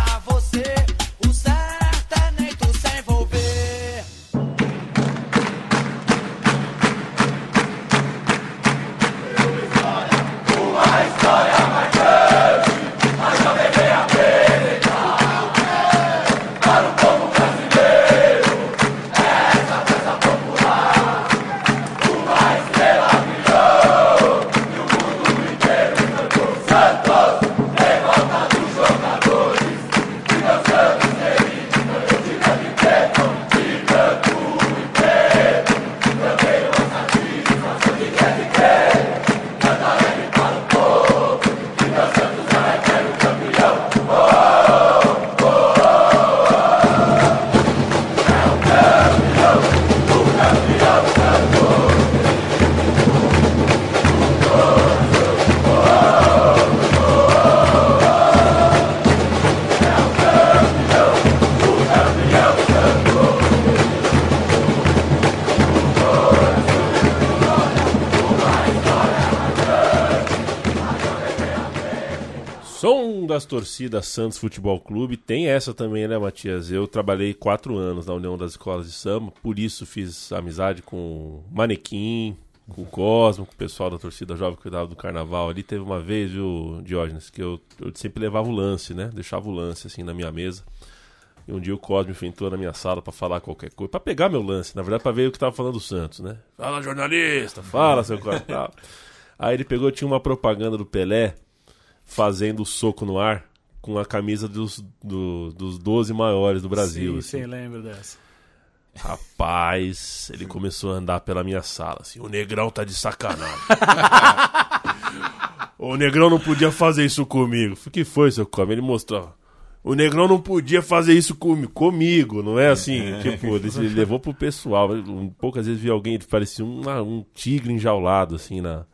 torcida Santos Futebol Clube tem essa também, né, Matias? Eu trabalhei quatro anos na União das Escolas de Samba, por isso fiz amizade com Manequim, com o Cosmo, com o pessoal da torcida jovem que cuidava do carnaval ali. Teve uma vez, viu, Diógenes, que eu, eu sempre levava o lance, né? Deixava o lance assim na minha mesa. E um dia o Cosme entrou na minha sala pra falar qualquer coisa, pra pegar meu lance, na verdade, pra ver o que tava falando do Santos, né? Fala, jornalista, fala, seu Cosme. Aí ele pegou, tinha uma propaganda do Pelé fazendo soco no ar com a camisa dos, do- dos 12 maiores do Brasil. Sim, assim. sim, lembro dessa. Rapaz, ele começou a andar pela minha sala, assim, o negrão tá de sacanagem. o negrão não podia fazer isso comigo. O que foi, seu come? Ele mostrou. O negrão não podia fazer isso comigo, comigo não é assim? Tipo, ele, levou pro pessoal. Poucas vezes vi alguém, ele parecia um, um tigre enjaulado, assim, na,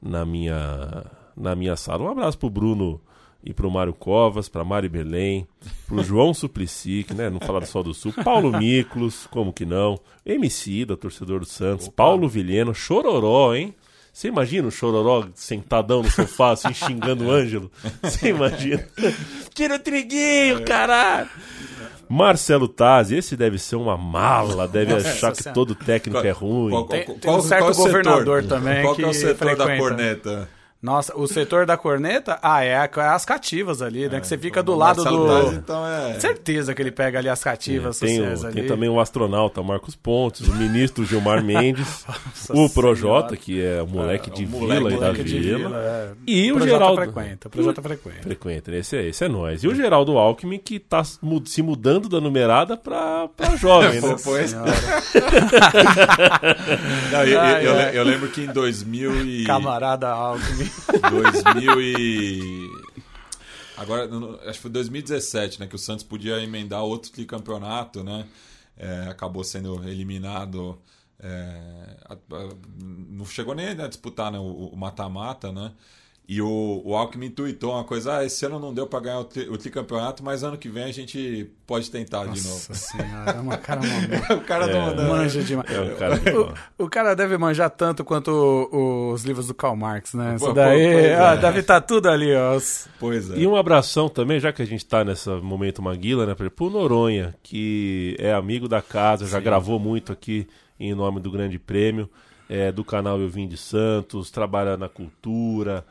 na, minha, na minha sala. Um abraço pro Bruno e pro Mário Covas, pra Mari Belém, pro João Suplicy, que, né, não falaram só do Sul, Paulo Miklos, como que não, MC da torcedor do Santos, Paulo Vilheno, Chororó, hein? Você imagina o Chororó sentadão no sofá, assim, xingando o Ângelo? Você imagina? Tira o triguinho, caralho! Marcelo Taz, esse deve ser uma mala, deve Nossa achar que todo técnico é ruim. Qual, Tem- qual- tem um qual- certo qual é o setor? governador também Qual que é o setor da frequenta. corneta? Nossa, o setor da corneta, ah, é, é as cativas ali, né? Que você fica do O lado do. Então é... Certeza que ele pega ali as cativas Tem, sociais o- ali. tem também o astronauta Marcos Pontes, o ministro Gilmar Mendes, o Projota, que é o moleque de o vila moleque e da Moleque de vila. vila, é. E o Projota Geraldo. frequenta, o Projota frequenta. Frequenta, esse é, esse é nós. E o Geraldo Alckmin, que tá se mudando da numerada pra, pra jovem, né? Foi- Não, eu, eu- eu lembro que em 2000 e... Camarada Alckmin. 2000 e... Agora, acho que foi 2017, né? Que o Santos podia emendar outro tricampeonato, né? É, acabou sendo eliminado. é, não chegou nem a disputar né, o mata-mata, né? E o, o Alckmin tweetou uma coisa: ah, esse ano não deu pra ganhar o, tri- o tricampeonato, mas ano que vem a gente pode tentar de novo. Nossa senhora, é uma cara uma o cara não, não- manja demais. É um cara. O, o cara deve manjar tanto quanto o- os livros do Karl Marx, né? Isso Pô, daí, pô, pois é. ah, deve estar tudo ali, ó. os- Pois é. E um abração também, já que a gente tá nesse momento Maguila, né? Pro Noronha, que é amigo da casa, já gravou muito aqui em nome do Grande Prêmio, é, do canal Eu Vim de Santos, trabalha na cultura.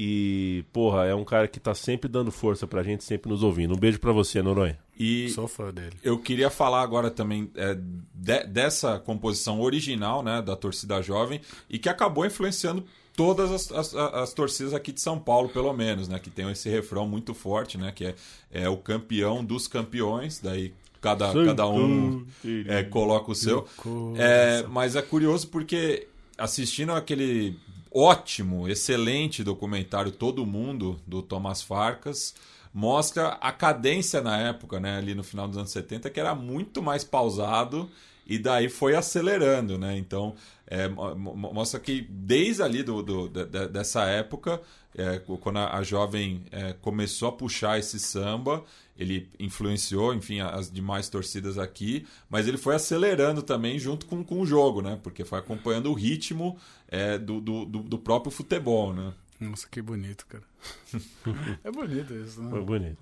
E, porra, é um cara que tá sempre dando força pra gente, sempre nos ouvindo. Um beijo pra você, Noronha. E Sou fã dele. eu queria falar agora também é, de- dessa composição original né, da torcida jovem e que acabou influenciando todas as, as- as torcidas aqui de São Paulo, pelo menos, né? Que tem esse refrão muito forte, né? Que é, é o campeão dos campeões, daí cada, cada um é, coloca o seu. É, mas é curioso porque assistindo aquele ótimo, excelente documentário Todo Mundo, do Thomas Farcas, mostra a cadência na época, né, ali no final dos anos 70, que era muito mais pausado e daí foi acelerando, né? Então, é, mo- mo- mostra que desde ali do, do- de- dessa época, é, quando a, a jovem é, começou a puxar esse samba, ele influenciou, enfim, as demais torcidas aqui, mas ele foi acelerando também junto com, com o jogo, né? Porque foi acompanhando o ritmo é, do, do, do- do próprio futebol, né? Nossa, que bonito, cara. é bonito isso, né? Foi bonito.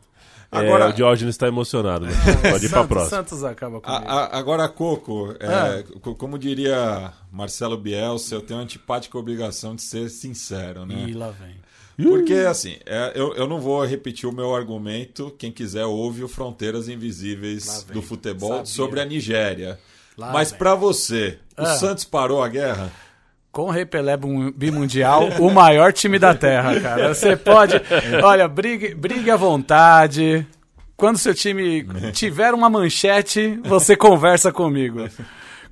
Agora- É, o Diógenes está emocionado, né? Pode ir pra Santos, próxima. Santos acaba a- agora, Coco, é, Ah. co- como diria Marcelo Bielsa, eu tenho a antipática obrigação de ser sincero, né? E lá vem. Porque, assim, é, eu, eu não vou repetir o meu argumento. Quem quiser ouve o Fronteiras Invisíveis do futebol Sabia. sobre a Nigéria. Lá Mas pra você, o Ah. Santos parou a guerra? Com o Pelé bimundial, o maior time da Terra, cara. Você pode. Olha, brigue, brigue à vontade. Quando seu time tiver uma manchete, você conversa comigo.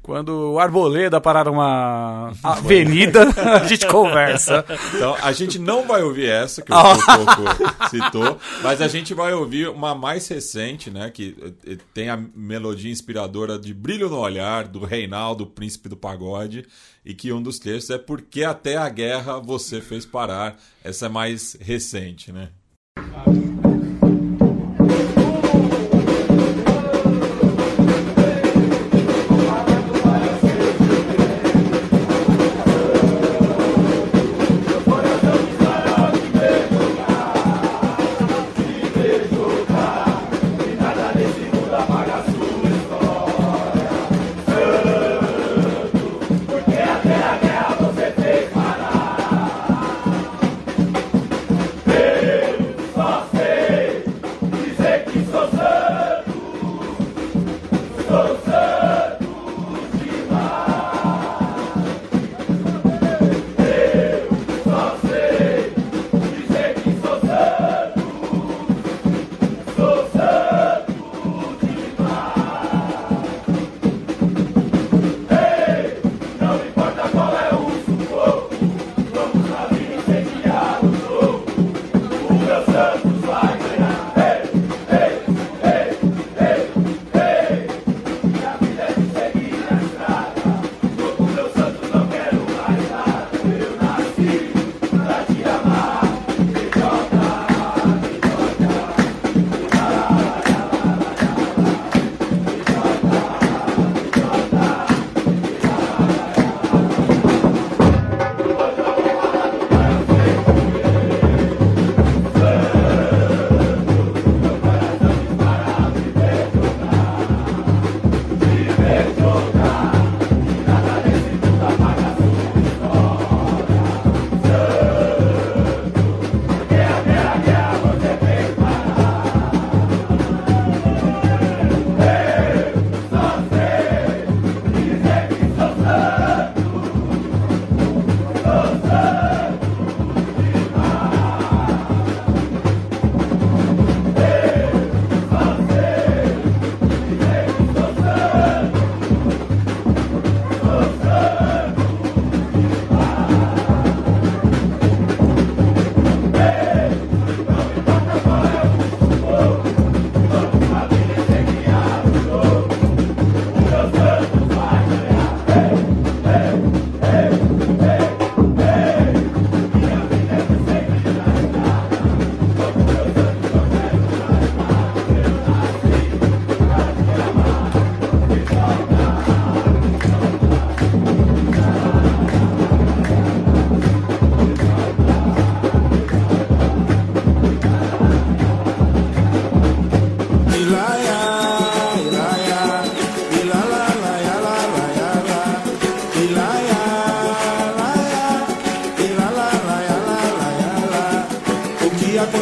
Quando o Arboleda parar uma avenida, a gente conversa. Então, a gente não vai ouvir essa que o Ah. Coco citou, mas a gente vai ouvir uma mais recente, né? Que eh, tem a melodia inspiradora de Brilho no Olhar, do Reinaldo, Príncipe do Pagode, e que um dos textos é Porque até a guerra você fez parar. Essa é mais recente, né? Porque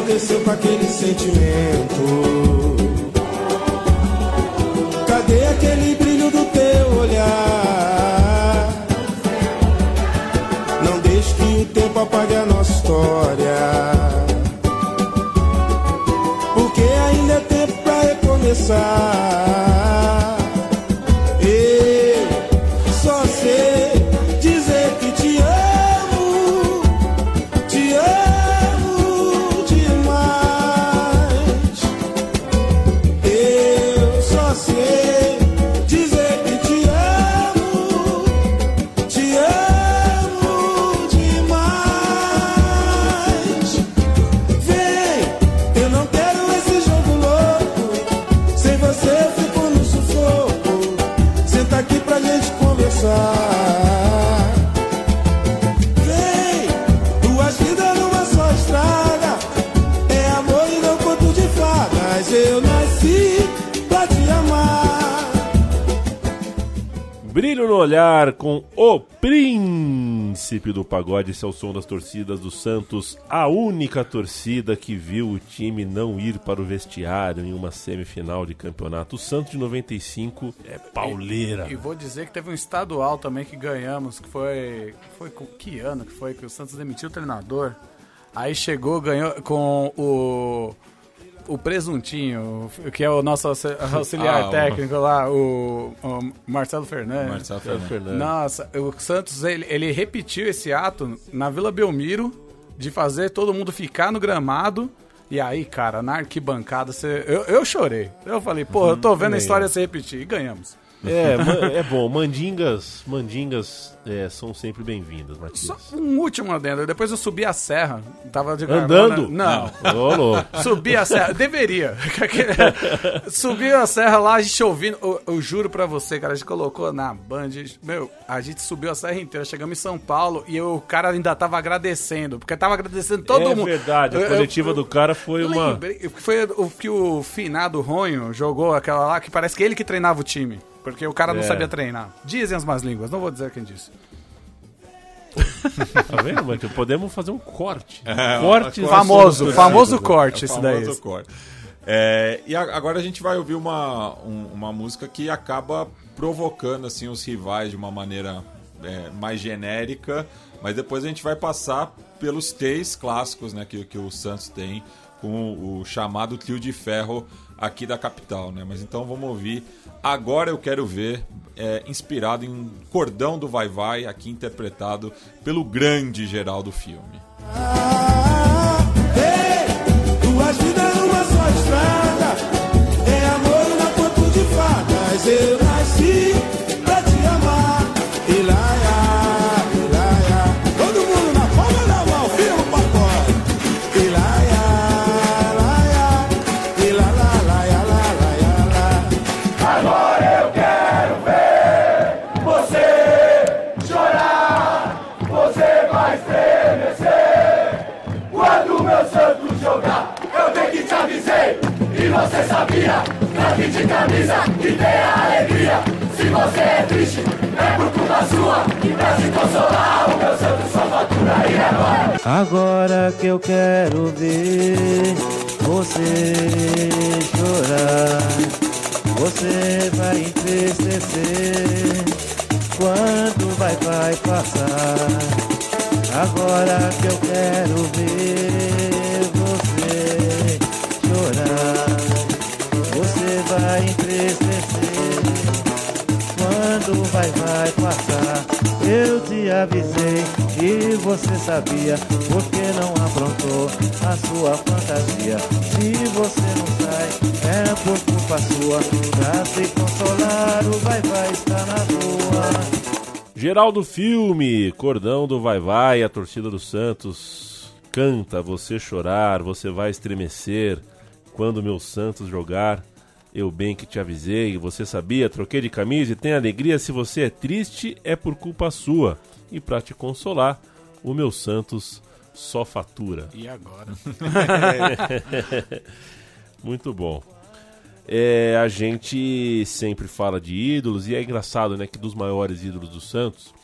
aconteceu com aquele sentimento? Do pagode. Esse é o som das torcidas do Santos. A única torcida que viu o time não ir para o vestiário em uma semifinal de campeonato. O Santos de 95 é pauleira. E vou dizer que teve um estadual também que ganhamos, que foi. Foi com que ano que foi? Que o Santos demitiu o treinador. Aí chegou, ganhou com o. O presuntinho, que é o nosso auxi- auxiliar Ah, o- técnico lá, o, o Marcelo Fernandes. Marcelo Fernandes. Nossa, o Santos ele, ele repetiu esse ato na Vila Belmiro de fazer todo mundo ficar no gramado. E aí, cara, na arquibancada, você, eu, eu chorei. Eu falei, pô, eu tô vendo a história se repetir. E ganhamos. É, é bom. Mandingas, mandingas é, são sempre bem-vindas, Só Matias. um último adendo. Depois eu subi a serra. Tava de Andando? Não. Louco. Subi a serra. Deveria. Subi a serra lá, a gente ouvindo. Eu, eu juro pra você, cara, a gente colocou na Band. Meu, a gente subiu a serra inteira. Chegamos em São Paulo e eu- o cara ainda tava agradecendo. Porque tava agradecendo todo é mundo. verdade, a Eu- eu- coletiva do cara foi eu uma. lembrei- Foi o que o finado Ronho jogou aquela lá, que parece que ele que treinava o time. Porque o cara não É. sabia treinar. Dizem as más línguas, não vou dizer quem disse. Tá vendo, Matias? Podemos fazer um corte. É, corte Famoso, corte famoso do- corte é esse famoso daí. corte. É, e a- agora a gente vai ouvir uma, um- uma música que acaba provocando assim os rivais de uma maneira é, mais genérica, mas depois a gente vai passar pelos três clássicos né, que, que o Santos tem com o chamado trio de ferro aqui da capital. Né? Mas então vamos ouvir Agora Eu Quero Ver, é, inspirado em Cordão do Vai Vai, aqui interpretado pelo grande Geraldo Filme. Duas vidas numa só estrada É amor na conto de fadas Eu você sabia, traque de camisa que tem a alegria. Se você é triste, é por culpa sua. E pra se consolar, o meu Santos só fatura. E agora? Agora que eu quero ver você chorar, você vai entristecer quando vai vai passar. Agora que eu quero ver e você sabia, porque não aprontou a sua fantasia. Se você não sai, é por culpa sua. Pra se consolar, o vai vai está na rua. Geraldo Filme, Cordão do Vai Vai, a torcida do Santos canta, você chorar, você vai estremecer quando meu Santos jogar. Eu bem que te avisei, você sabia, troquei de camisa e tem alegria. Se você é triste, é por culpa sua. E pra te consolar, o meu Santos só fatura. E agora? Muito bom. É, a gente sempre fala de ídolos e é engraçado, né, que dos maiores ídolos do Santos,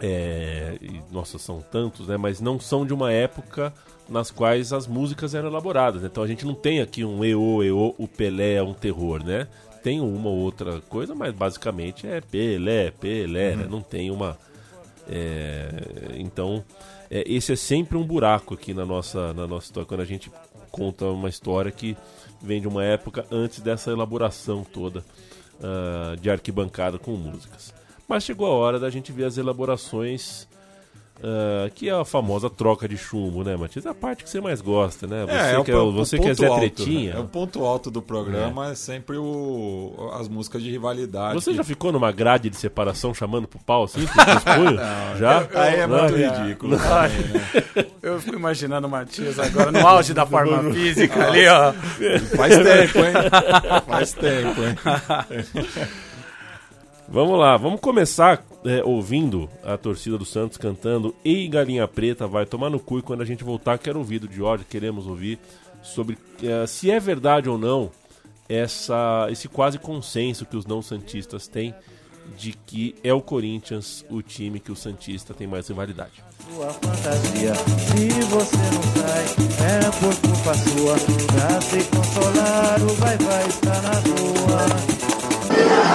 é, e, nossa, são tantos, né, mas não são de uma época nas quais as músicas eram elaboradas. né? Então a gente não tem aqui um EO, EO, o Pelé é um terror, né? Tem uma ou outra coisa, mas basicamente é Pelé, Pelé, né? Não tem uma. É, então, é, esse é sempre um buraco aqui na nossa, na nossa história, quando a gente conta uma história que vem de uma época antes dessa elaboração toda ah, de arquibancada com músicas. Mas chegou a hora da gente ver as elaborações, ah, que é a famosa troca de chumbo, né, Matias? É a parte que você mais gosta, né? Você o que é, po- o- o você que é ponto Zé alto, Tretinha. né? É o ponto alto do programa é, sempre o, as músicas de rivalidade. Você que- já ficou numa grade de separação chamando pro pau assim? Não, já? Aí é Não? muito ridículo. Ai, Eu fico imaginando o Matias agora no auge da forma física ali, ó. Faz tempo, hein? Faz tempo, hein? Vamos lá, vamos começar é, ouvindo a torcida do Santos cantando Ei Galinha Preta, vai tomar no cu e quando a gente voltar quero ouvir do Jorge, queremos ouvir sobre é, se é verdade ou não essa, esse quase consenso que os não santistas têm de que é o Corinthians o time que o Santista tem mais rivalidade. Sua fantasia, se você não sai, é por culpa sua. Pra se consolar, o vai vai está na rua. Ei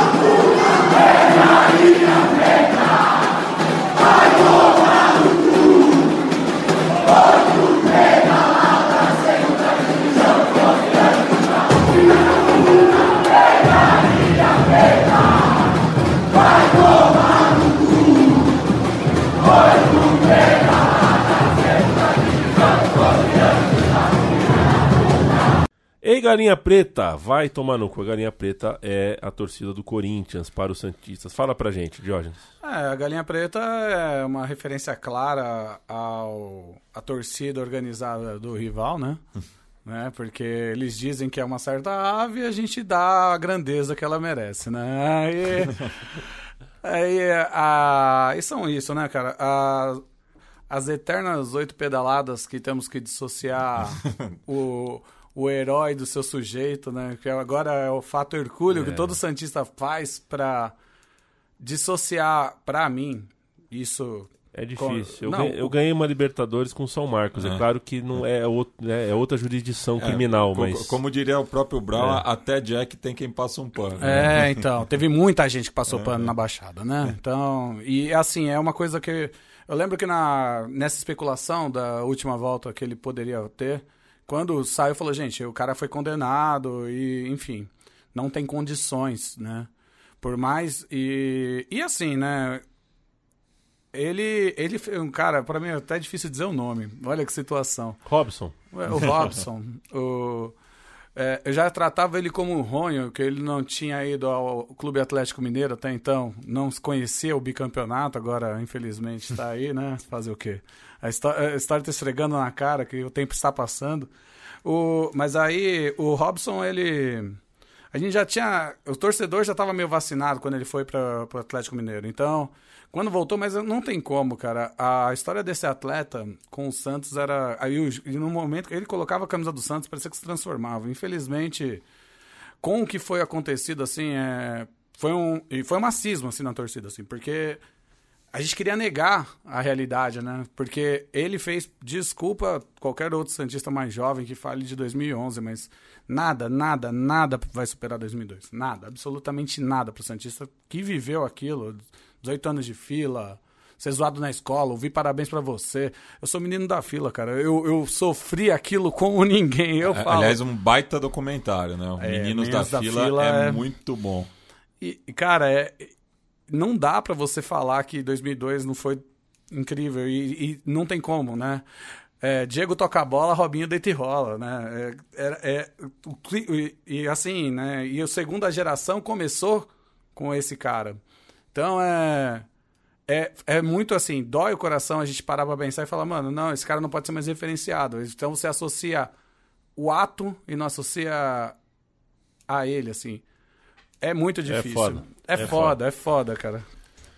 Galinha Preta, vai tomar no cu. A Galinha Preta é a torcida do Corinthians para os Santistas. Fala pra gente, Diógenes. É, a Galinha Preta é uma referência clara ao a torcida organizada do rival, né? né? Porque eles dizem que é uma certa ave e a gente dá a grandeza que ela merece, né? Aí, aí a, e são isso, né, cara? A- as eternas oito pedaladas que temos que dissociar o, o herói do seu sujeito, né? Que agora é o fato hercúleo que todo Santista faz pra dissociar, pra mim, isso É difícil. Eu, Não, ganhei, eu ganhei uma Libertadores com São Marcos. É, É. claro que não é, outro, né, é outra jurisdição É, criminal, co- mas. Como diria o próprio Brown, É. até Jack tem quem passa um pano. É, então, teve muita gente que passou É. pano na Baixada, né? Então, e assim, é uma coisa que eu lembro que na nessa especulação da última volta que ele poderia ter, quando saiu, falou, gente, o cara foi condenado e, enfim, não tem condições, né? Por mais e e assim, né? Ele, ele, um cara, pra mim é até difícil dizer o nome. Olha que situação. Robson. Ué, O Robson. o, é, eu já tratava ele como um ronho, que ele não tinha ido ao Clube Atlético Mineiro até então, não conhecia o bicampeonato, agora infelizmente está aí, né? Fazer o quê? A histó- a história está esfregando na cara que o tempo está passando. O, mas aí o Robson, ele. A gente já tinha. O torcedor já estava meio vacinado quando ele foi para o Atlético Mineiro. Então, quando voltou, mas não tem como, cara. A história desse atleta com o Santos era. Aí, no momento que ele colocava a camisa do Santos, parecia que se transformava. Infelizmente, com o que foi acontecido, assim, é, foi um. E foi um macismo, assim, na torcida, assim, porque a gente queria negar a realidade, né? Porque ele fez, desculpa qualquer outro Santista mais jovem que fale de 2011, mas nada, nada, nada vai superar 2002. Nada, absolutamente nada pro Santista que viveu aquilo, 18 anos de fila, ser zoado na escola, ouvir parabéns pra você. Eu sou menino da fila, cara. Eu, eu sofri aquilo como ninguém. Eu É, falo. Aliás, um baita documentário, né? O É, Meninos, Meninos da, da Fila, Fila é, é- muito bom. E, cara, é, não dá pra você falar que 2002 não foi incrível e, e não tem como, né? É, Diego toca a bola, Robinho deita e rola, né? É, é- é- o e, e assim, né? E a segunda geração começou com esse cara. Então é, é, é muito assim, dói o coração a gente parar pra pensar e falar, mano, não, esse cara não pode ser mais referenciado. Então você associa o ato e não associa a ele, assim. É muito difícil. foda. É, É foda, foda. é foda, cara.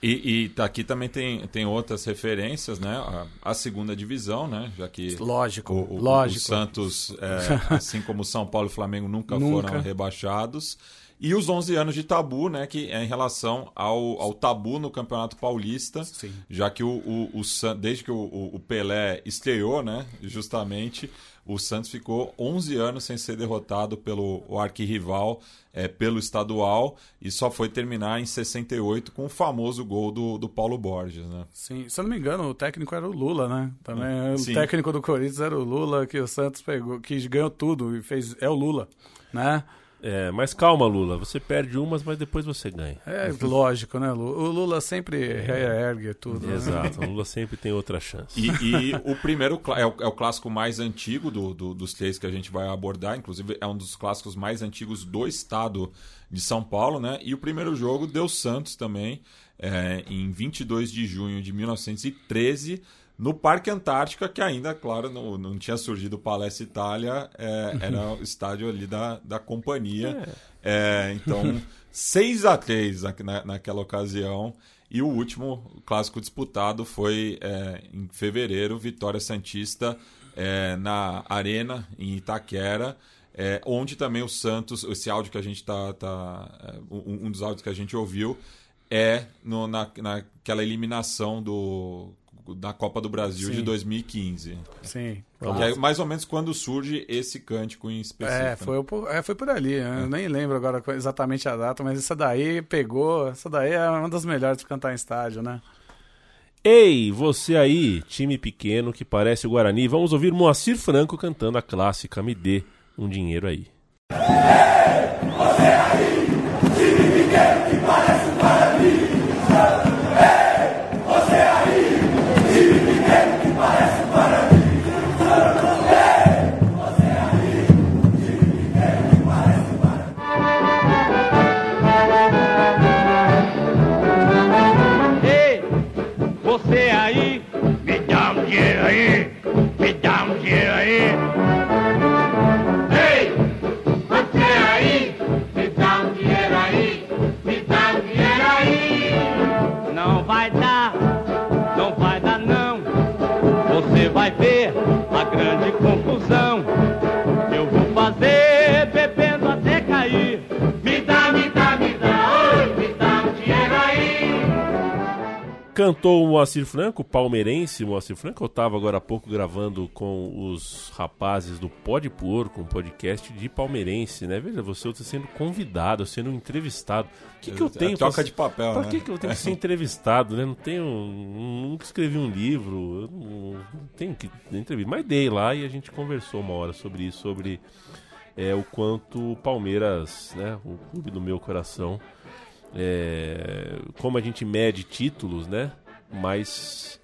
E, e tá aqui também tem, tem outras referências, né? A, a segunda divisão, né? Já que Lógico, o, o- lógico. o Santos, é, assim como São Paulo e Flamengo, nunca, Nunca. foram rebaixados. E os 11 anos de tabu, né? Que é em relação ao, ao tabu no Campeonato Paulista. Sim. Já que o, o, o desde que o, o- o Pelé estreou, né? Justamente, o Santos ficou 11 anos sem ser derrotado pelo o arquirrival, é, pelo estadual, e só foi terminar em 68 com o famoso gol do, do Paulo Borges, né? Sim, se eu não me engano, o técnico era o Lula, né? Também o Sim. técnico do Corinthians era o Lula, que o Santos pegou, que ganhou tudo e fez. É o Lula, né? É, mas calma, Lula. Você perde umas, mas depois você ganha. É lógico, né, Lula? O Lula sempre reergue tudo. né? Exato. O Lula sempre tem outra chance. E, e o primeiro é o, é o clássico mais antigo do- do- dos três que a gente vai abordar, inclusive é um dos clássicos mais antigos do estado de São Paulo, né? E o primeiro jogo deu Santos também, é, em 22 de junho de 1913, no Parque Antártica, que ainda, claro, não, não tinha surgido o Palestra Itália, é, era o estádio ali da, da companhia. É, então, 6 a 3 na, na- naquela ocasião. E o último clássico disputado foi é, em fevereiro, Vitória Santista é, na Arena, em Itaquera, é, onde também o Santos, esse áudio que a gente tá. tá é, um, um dos áudios que a gente ouviu, é no, na, naquela eliminação do, da Copa do Brasil de Sim. 2015. Sim. Que é mais ou menos quando surge esse cântico em específico. É, foi, por- é, foi por ali. né? Eu nem lembro agora exatamente a data, mas essa daí pegou. Essa daí é uma das melhores pra cantar em estádio, né? Ei, você aí, time pequeno que parece o Guarani, vamos ouvir Moacir Franco cantando a clássica Me Dê um Dinheiro Aí. Ei, Cantou o Moacir Franco, palmeirense Moacir Franco. Eu estava agora há pouco gravando com os rapazes do Pode Porco, um podcast de palmeirense, né? Veja, você está sendo convidado, sendo entrevistado. O que, que eu É tenho troca pra- de papel, Pra né? que, que eu tenho que ser entrevistado, né? Não tenho. Nunca escrevi um livro, não tenho que entrevistar. Mas dei lá e a gente conversou uma hora sobre isso, sobre é, o quanto o Palmeiras, né? O clube do meu coração. É, como a gente mede títulos, né? Mas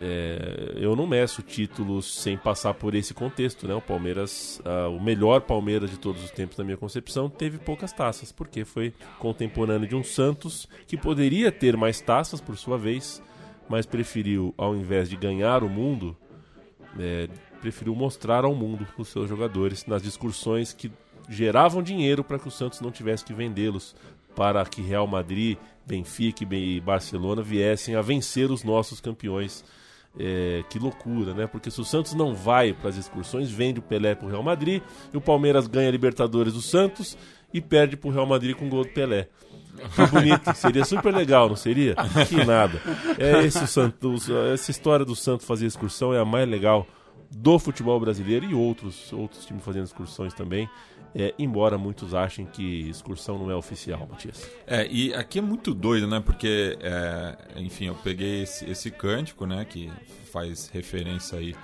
é, eu não meço títulos sem passar por esse contexto, né? O Palmeiras, ah, o melhor Palmeiras de todos os tempos, na minha concepção, teve poucas taças, porque foi contemporâneo de um Santos que poderia ter mais taças, por sua vez, mas preferiu, ao invés de ganhar o mundo, é, preferiu mostrar ao mundo os seus jogadores nas discussões que geravam dinheiro para que o Santos não tivesse que vendê-los para que Real Madrid, Benfica e Barcelona viessem a vencer os nossos campeões. É, que loucura, né? Porque se o Santos não vai para as excursões, vende o Pelé para o Real Madrid, e o Palmeiras ganha a Libertadores do Santos e perde para o Real Madrid com o gol do Pelé. Que bonito, seria super legal, não seria? Que nada. É esse Santos, essa história do Santos fazer excursão é a mais legal do futebol brasileiro e outros, outros times fazendo excursões também. É, embora muitos achem que excursão não é oficial, Matias. É, e aqui é muito doido, né? Porque, é, enfim, eu peguei esse, esse cântico, né? Que faz referência aí.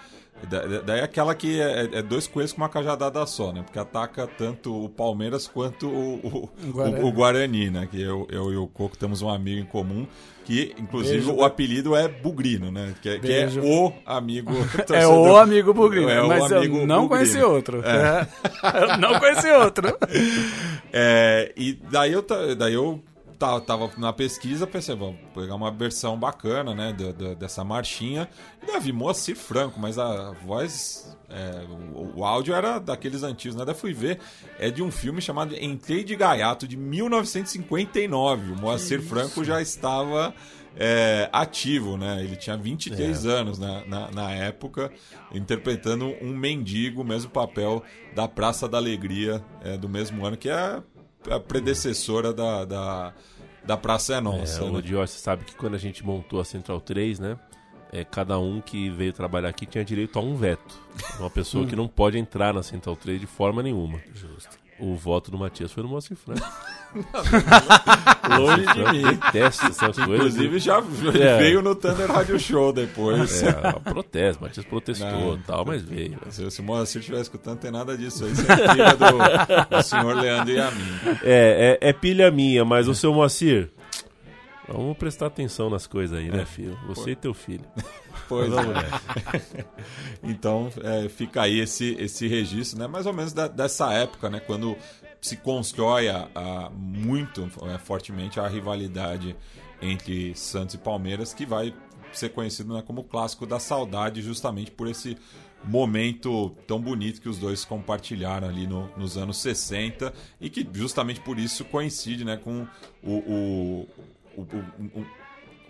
Da- da- Daí é aquela que é, é dois coelhos com uma cajadada só, né? Porque ataca tanto o Palmeiras quanto o, o, o- Guarani. o Guarani, né? Que eu, eu e o Coco temos um amigo em comum que, inclusive, Beijo. o apelido é Bugrino, né? Que, é- que é o amigo É torcedor. o amigo Bugrino, É mas eu não conheci outro. É. É. Eu não conheci outro. É, e daí eu, daí eu ta- tava na pesquisa, pensei, vamos pegar uma versão bacana, né, da- da- dessa marchinha. E daí vi Moacir Franco, mas a voz, é, o, o áudio era daqueles antigos, né? Daí fui ver, é de um filme chamado Entrei de Gaiato, de 1959. O Moacir Franco já estava é, ativo, né? Ele tinha 23 anos na, na, na época, interpretando um mendigo, o mesmo papel da Praça da Alegria é, do mesmo ano, que é a predecessora da, da, da Praça é Nossa. É, né? o Dior, você sabe que quando a gente montou a Central 3, né? É, cada um que veio trabalhar aqui tinha direito a um veto. Uma pessoa que não pode entrar na Central 3 de forma nenhuma. Justo. O voto do Matias foi no Moacir Franco. Longe de mim. Essas coisas. Inclusive já É. veio no Thunder Radio Show depois. É, protesto, Matias protestou e tal, mas veio. Se, se o Moacir estiver escutando, tem nada disso aí. Isso é do, do senhor Leandro e a mim. É, é, é pilha minha, mas o seu Moacir, vamos prestar atenção nas coisas aí, né, É. filho? Você e teu filho. Pois é. Então é, fica aí esse, esse registro, né? Mais ou menos da- dessa época, né? Quando se constrói a, a- muito é, fortemente a rivalidade entre Santos e Palmeiras, que vai ser conhecido né, como o clássico da saudade, justamente por esse momento tão bonito que os dois compartilharam ali no- nos anos 60 e que justamente por isso coincide né, com o- o- o- o-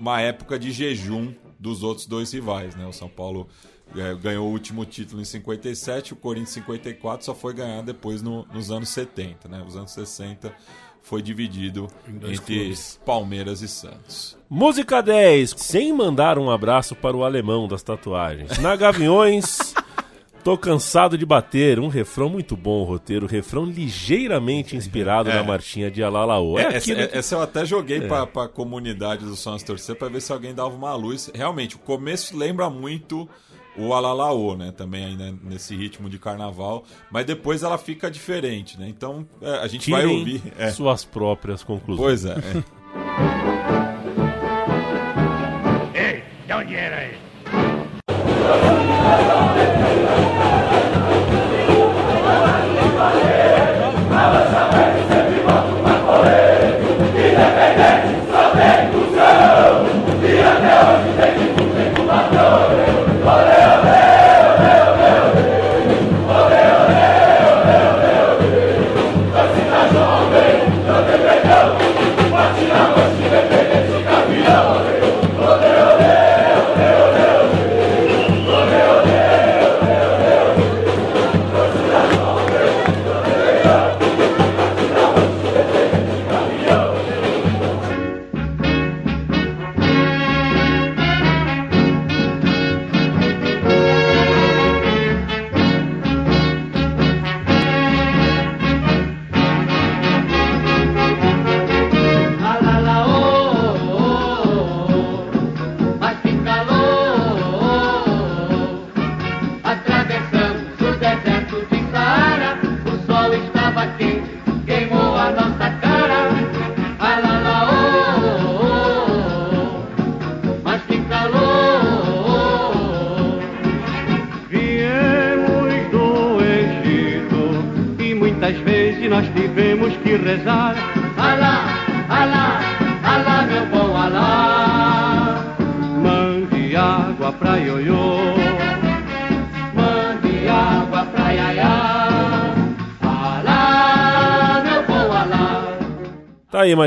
uma época de jejum dos outros dois rivais. Né? O São Paulo é, ganhou o último título em 57, o Corinthians em 54 só foi ganhar depois no- nos anos 70. Né? Os anos 60 foi dividido entre clubes. Palmeiras e Santos. Música 10, sem mandar um abraço para o alemão das tatuagens. Na Gaviões, tô cansado de bater. Um refrão muito bom, o roteiro. Refrão ligeiramente inspirado É. na marchinha de Alalaô. É, É, essa, que- essa eu até joguei É. pra, pra comunidade do Sons Torcer pra ver se alguém dava uma luz. Realmente, o começo lembra muito o Alalaô, né? Também aí nesse ritmo de carnaval. Mas depois ela fica diferente, né? Então é, a gente vai Tirem ouvir. é. suas próprias conclusões. Pois é.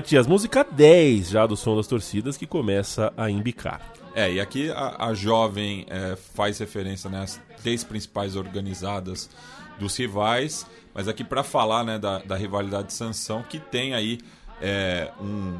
Matias, música 10 já do som das torcidas que começa a embicar. É, e aqui a, a jovem é, faz referência né, às três principais organizadas dos rivais, mas aqui para falar né, da, da rivalidade de sanção, que tem aí é, um,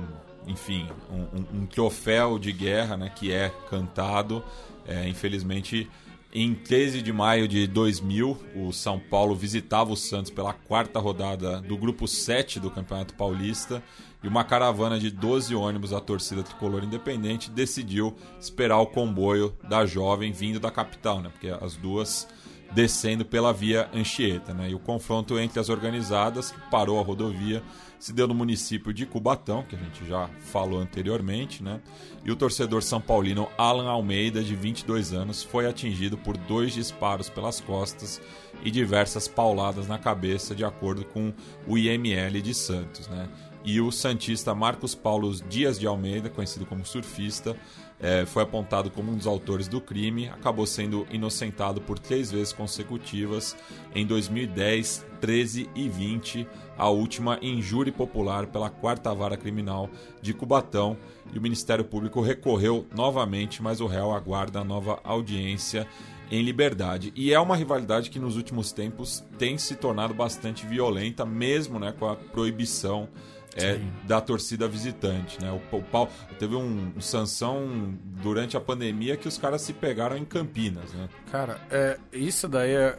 enfim, um- um troféu de guerra né, que é cantado. É, infelizmente, em 13 de maio de 2000, o São Paulo visitava o Santos pela quarta rodada do grupo 7 do Campeonato Paulista e uma caravana de 12 ônibus da torcida tricolor independente decidiu esperar o comboio da jovem vindo da capital, né? Porque as duas descendo pela via Anchieta, né? E o confronto entre as organizadas, que parou a rodovia, se deu no município de Cubatão, que a gente já falou anteriormente, né? E o torcedor são paulino Alan Almeida, de 22 anos, foi atingido por dois disparos pelas costas e diversas pauladas na cabeça, de acordo com o IML de Santos, né? E o santista Marcos Paulo Dias de Almeida, conhecido como surfista, eh, foi apontado como um dos autores do crime, acabou sendo inocentado por três vezes consecutivas em 2010, 13 e 20, a última em júri popular pela quarta vara criminal de Cubatão, e o Ministério Público recorreu novamente, mas o réu aguarda nova audiência em liberdade. E é uma rivalidade que nos últimos tempos tem se tornado bastante violenta, mesmo né, com a proibição é, da torcida visitante, né? O, o teve um, um sanção durante a pandemia que os caras se pegaram em Campinas, né? Cara, é, isso daí é,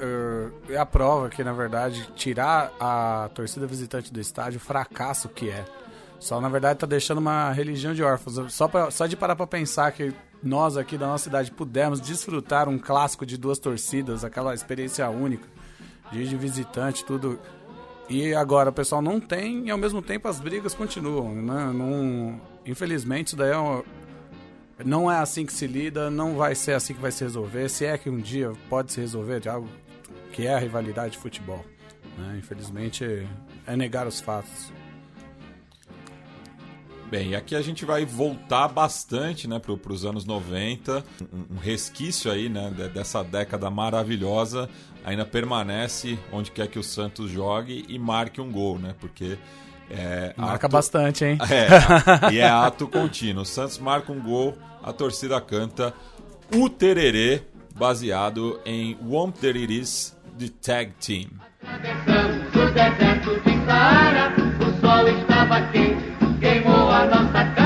é- é a prova que, na verdade, tirar a torcida visitante do estádio, o fracasso que é. Só, na verdade, tá deixando uma religião de órfãos. Só, pra- só de parar pra pensar que nós aqui da nossa cidade pudemos desfrutar um clássico de duas torcidas, aquela experiência única, de ir de visitante, tudo. E agora o pessoal não tem e ao mesmo tempo as brigas continuam, né? Não, infelizmente isso daí é não é assim que se lida, não vai ser assim que vai se resolver. Se é que um dia pode se resolver de algo que é a rivalidade de futebol. né? Infelizmente é negar os fatos. Bem, e aqui a gente vai voltar bastante né, para os anos 90. Um, um resquício aí né, de- dessa década maravilhosa ainda permanece onde quer que o Santos jogue e marque um gol, né? Porque. É, Marca bastante, hein? É, e é ato contínuo. O Santos marca um gol, a torcida canta o tererê, baseado em Womp There It Is, de Tag Team. Do deserto de Saara, o sol estava quente, Almanzacar.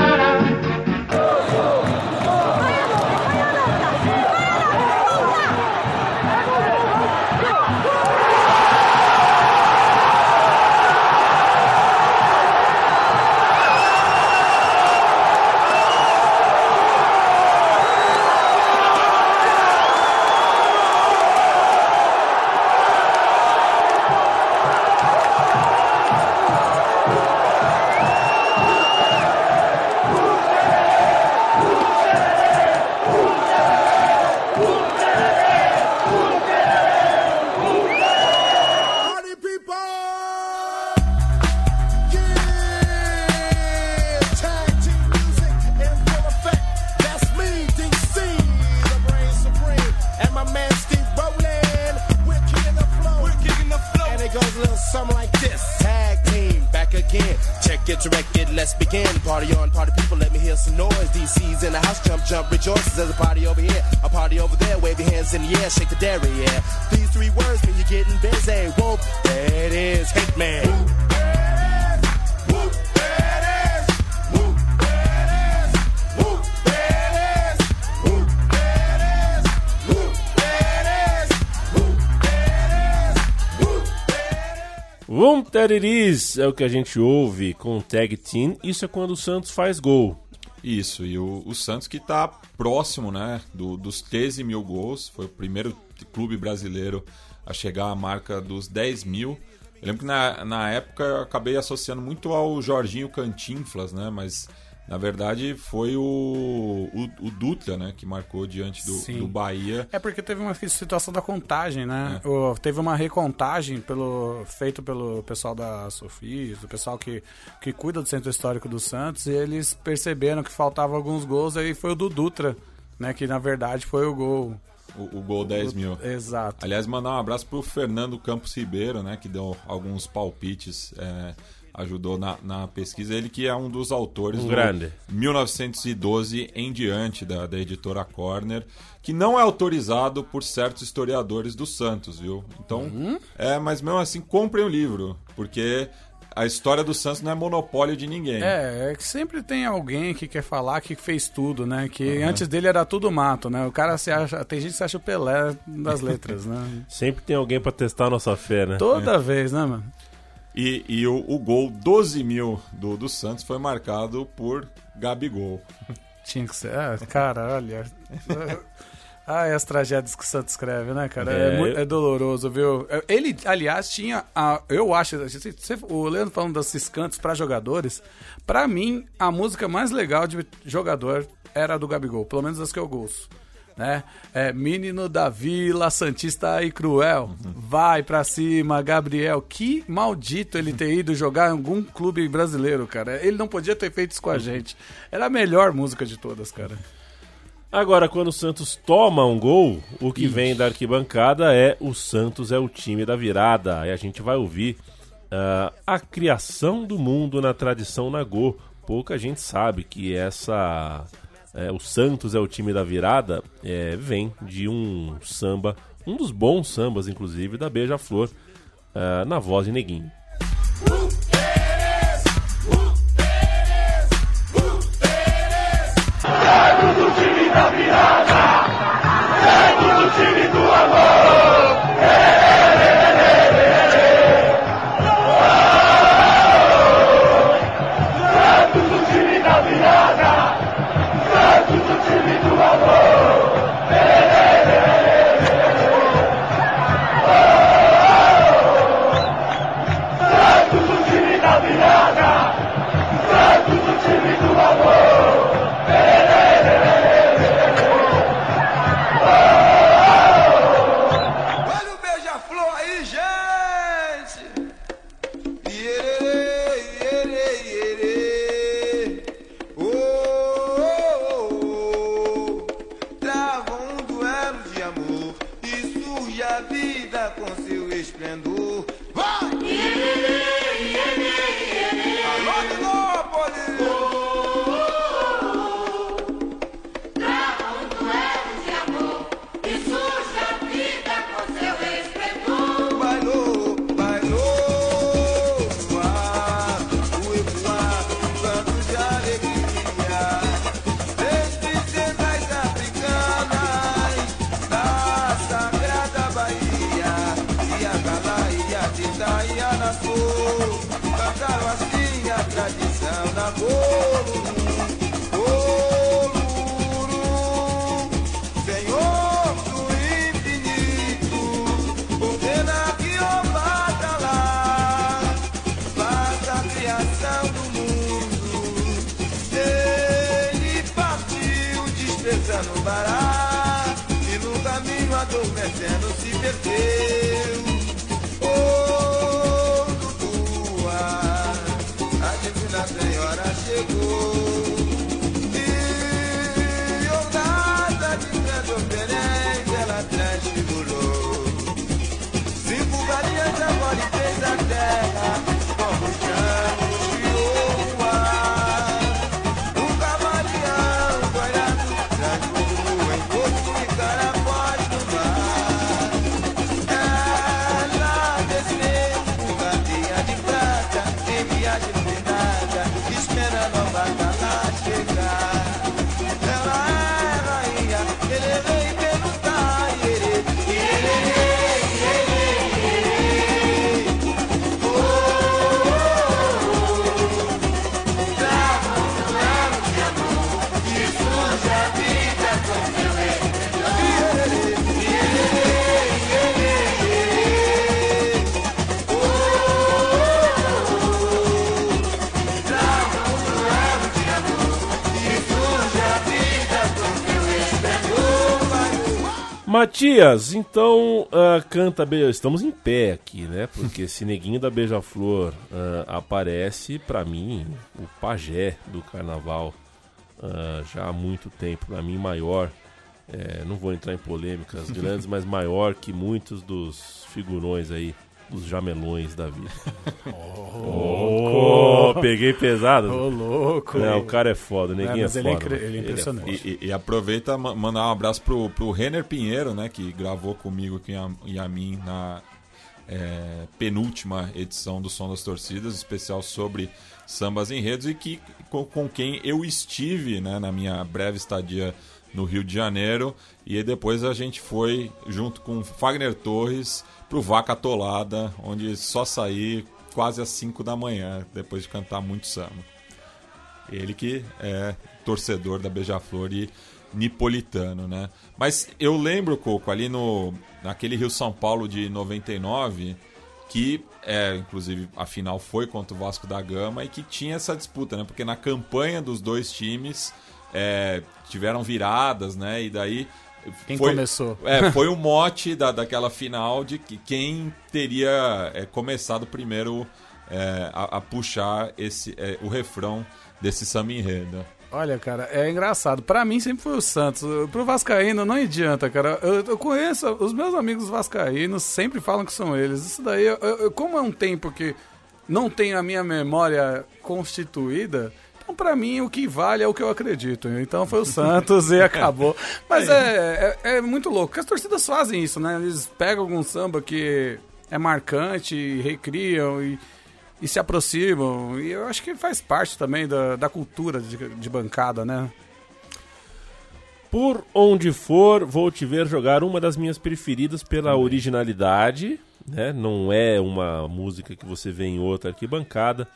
É o que a gente ouve com o tag team. Isso é quando o Santos faz gol. Isso, e o, o Santos que está próximo né, do- dos 13 mil gols, foi o primeiro clube brasileiro a chegar à marca dos 10 mil. Eu lembro que na, na época eu acabei associando muito ao Jorginho Cantinflas, né, mas Na verdade, foi o, o, o Dutra, né, que marcou diante do, do Bahia. É porque teve uma situação da contagem, né? É. O- teve uma recontagem pelo, feito pelo pessoal da Sofia, do pessoal que, que cuida do centro histórico do Santos, e eles perceberam que faltavam alguns gols, aí foi o do Dutra, né? Que na verdade foi o gol. O, o gol 10 mil. Exato. Aliás, mandar um abraço pro Fernando Campos Ribeiro, né, que deu alguns palpites, é, ajudou na, na pesquisa. Ele que é um dos autores Um do grande. 1912 em diante da, da editora Corner, que não é autorizado por certos historiadores do Santos, viu? Então, Uhum. é, mas mesmo assim, comprem o livro, porque a história do Santos não é monopólio de ninguém. É, é que sempre tem alguém que quer falar que fez tudo, né? Que antes dele era tudo mato, né? O cara se acha. Tem gente que se acha o Pelé das letras, né? Sempre tem alguém pra testar a nossa fé, né? Toda vez, né, mano? E, e o, o gol 12 mil do, do Santos foi marcado por Gabigol. Tinha que ser. Ah, cara, olha. Ah, as tragédias que o Santos escreve, né, cara? É, É, mui- eu- é doloroso, viu? Ele, aliás, tinha. A, eu acho. O Leandro falando desses cantos pra jogadores. Pra mim, a música mais legal de jogador era a do Gabigol. Pelo menos as que eu gosto. Né? É, Menino da Vila, Santista e Cruel. Vai pra cima, Gabriel. Que maldito ele ter ido jogar em algum clube brasileiro, cara. Ele não podia ter feito isso com a gente. Era a melhor música de todas, cara. Agora, quando o Santos toma um gol, o que vem da arquibancada é o Santos é o time da virada. E a gente vai ouvir ah, a criação do mundo na tradição Nagô. Pouca gente sabe que essa é, o Santos é o time da virada é, vem de um samba, um dos bons sambas, inclusive, da Beija-Flor, ah, na voz de Neguinho. do adormecendo se perdeu Matias, então ah, canta Beija... Estamos em pé aqui, né? Porque esse neguinho da Beija-Flor ah, aparece, pra mim, o pajé do carnaval ah, já há muito tempo. Pra mim, maior. é, não vou entrar em polêmicas grandes, mas maior que muitos dos figurões aí, dos jamelões da vida. Oh, peguei pesado. Ô, louco. É, o cara é foda, o neguinho é, mas ele é foda. incri- mano. ele é impressionante. E, e- e aproveita ma- mandar um abraço pro, pro Renner Pinheiro, né? Que gravou comigo aqui e a mim na é, penúltima edição do Som das Torcidas, especial sobre sambas enredos, e que com, com quem eu estive né, na minha breve estadia no Rio de Janeiro. E aí depois a gente foi junto com Fagner Torres pro Vaca Atolada, onde só saí quase às 5 da manhã, depois de cantar muito samba. Ele que é torcedor da Beija-Flor e nipolitano, né? Mas eu lembro, Coco, ali no naquele Rio São Paulo de 99, que é, inclusive a final foi contra o Vasco da Gama e que tinha essa disputa, né? Porque na campanha dos dois times é, tiveram viradas, né? E daí Quem foi, começou? É, foi o mote da, daquela final de que quem teria é, começado primeiro é, a, a puxar esse é, o refrão desse samba enredo. Olha, cara, é engraçado. Pra mim sempre foi o Santos. Pro Vascaíno não adianta, cara. Eu, eu conheço, os meus amigos vascaínos sempre falam que são eles. Isso daí, eu- eu- como é um tempo que não tenho a minha memória constituída, então pra mim o que vale é o que eu acredito. Então foi o Santos e acabou. Mas é, é, é muito louco, porque as torcidas fazem isso, né? Eles pegam algum samba que é marcante, e recriam e e se aproximam. E eu acho que faz parte também da, da cultura de, de bancada, né? Por onde for, vou te ver jogar uma das minhas preferidas pela originalidade, né? Não é uma música que você vê em outra arquibancada.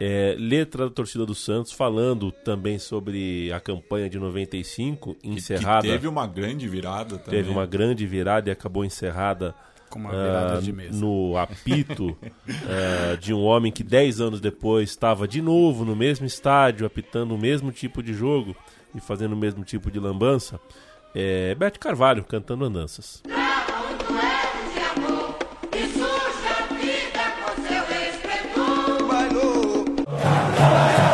É, letra da torcida do Santos falando também sobre a campanha de 95, encerrada. Que teve uma grande virada também. Teve uma grande virada e acabou encerrada Com uma virada ah, de mesa. no apito ah, de um homem que 10 anos depois estava de novo no mesmo estádio, apitando o mesmo tipo de jogo e fazendo o mesmo tipo de lambança. É Bete Carvalho cantando andanças. Vim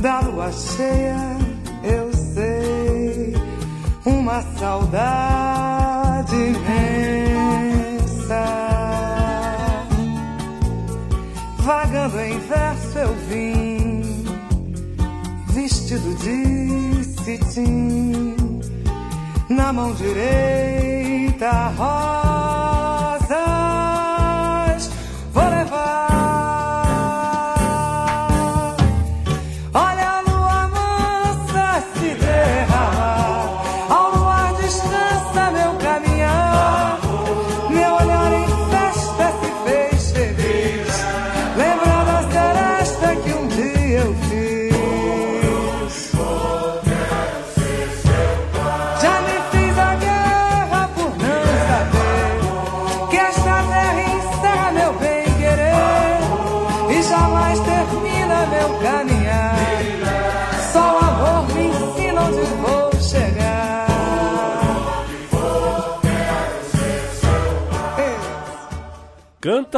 da lua cheia, eu sei, uma saudade imensa. Vagando em verso eu vim, vestido de cetim, na mão direita rosas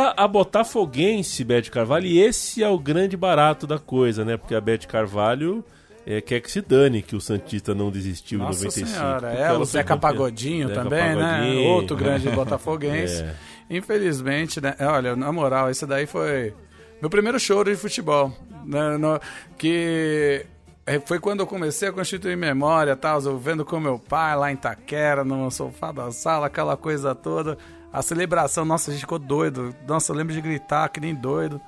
A Botafoguense, Bete Carvalho, e esse é o grande barato da coisa, né? Porque a Bete Carvalho é, quer que se dane que o Santista não desistiu Nossa em 95. senhora, é o Zeca. Pagodinho Zeca também, né? Pagodinho. Outro grande botafoguense. É. Infelizmente, né? Olha, na moral, esse daí foi meu primeiro choro de futebol. Né? No- que é, foi quando eu comecei a constituir memória, tal, eu vendo com meu pai lá em Taquera, no sofá da sala, aquela coisa toda. A celebração, nossa, a gente ficou doido. Nossa, eu lembro de gritar que nem doido.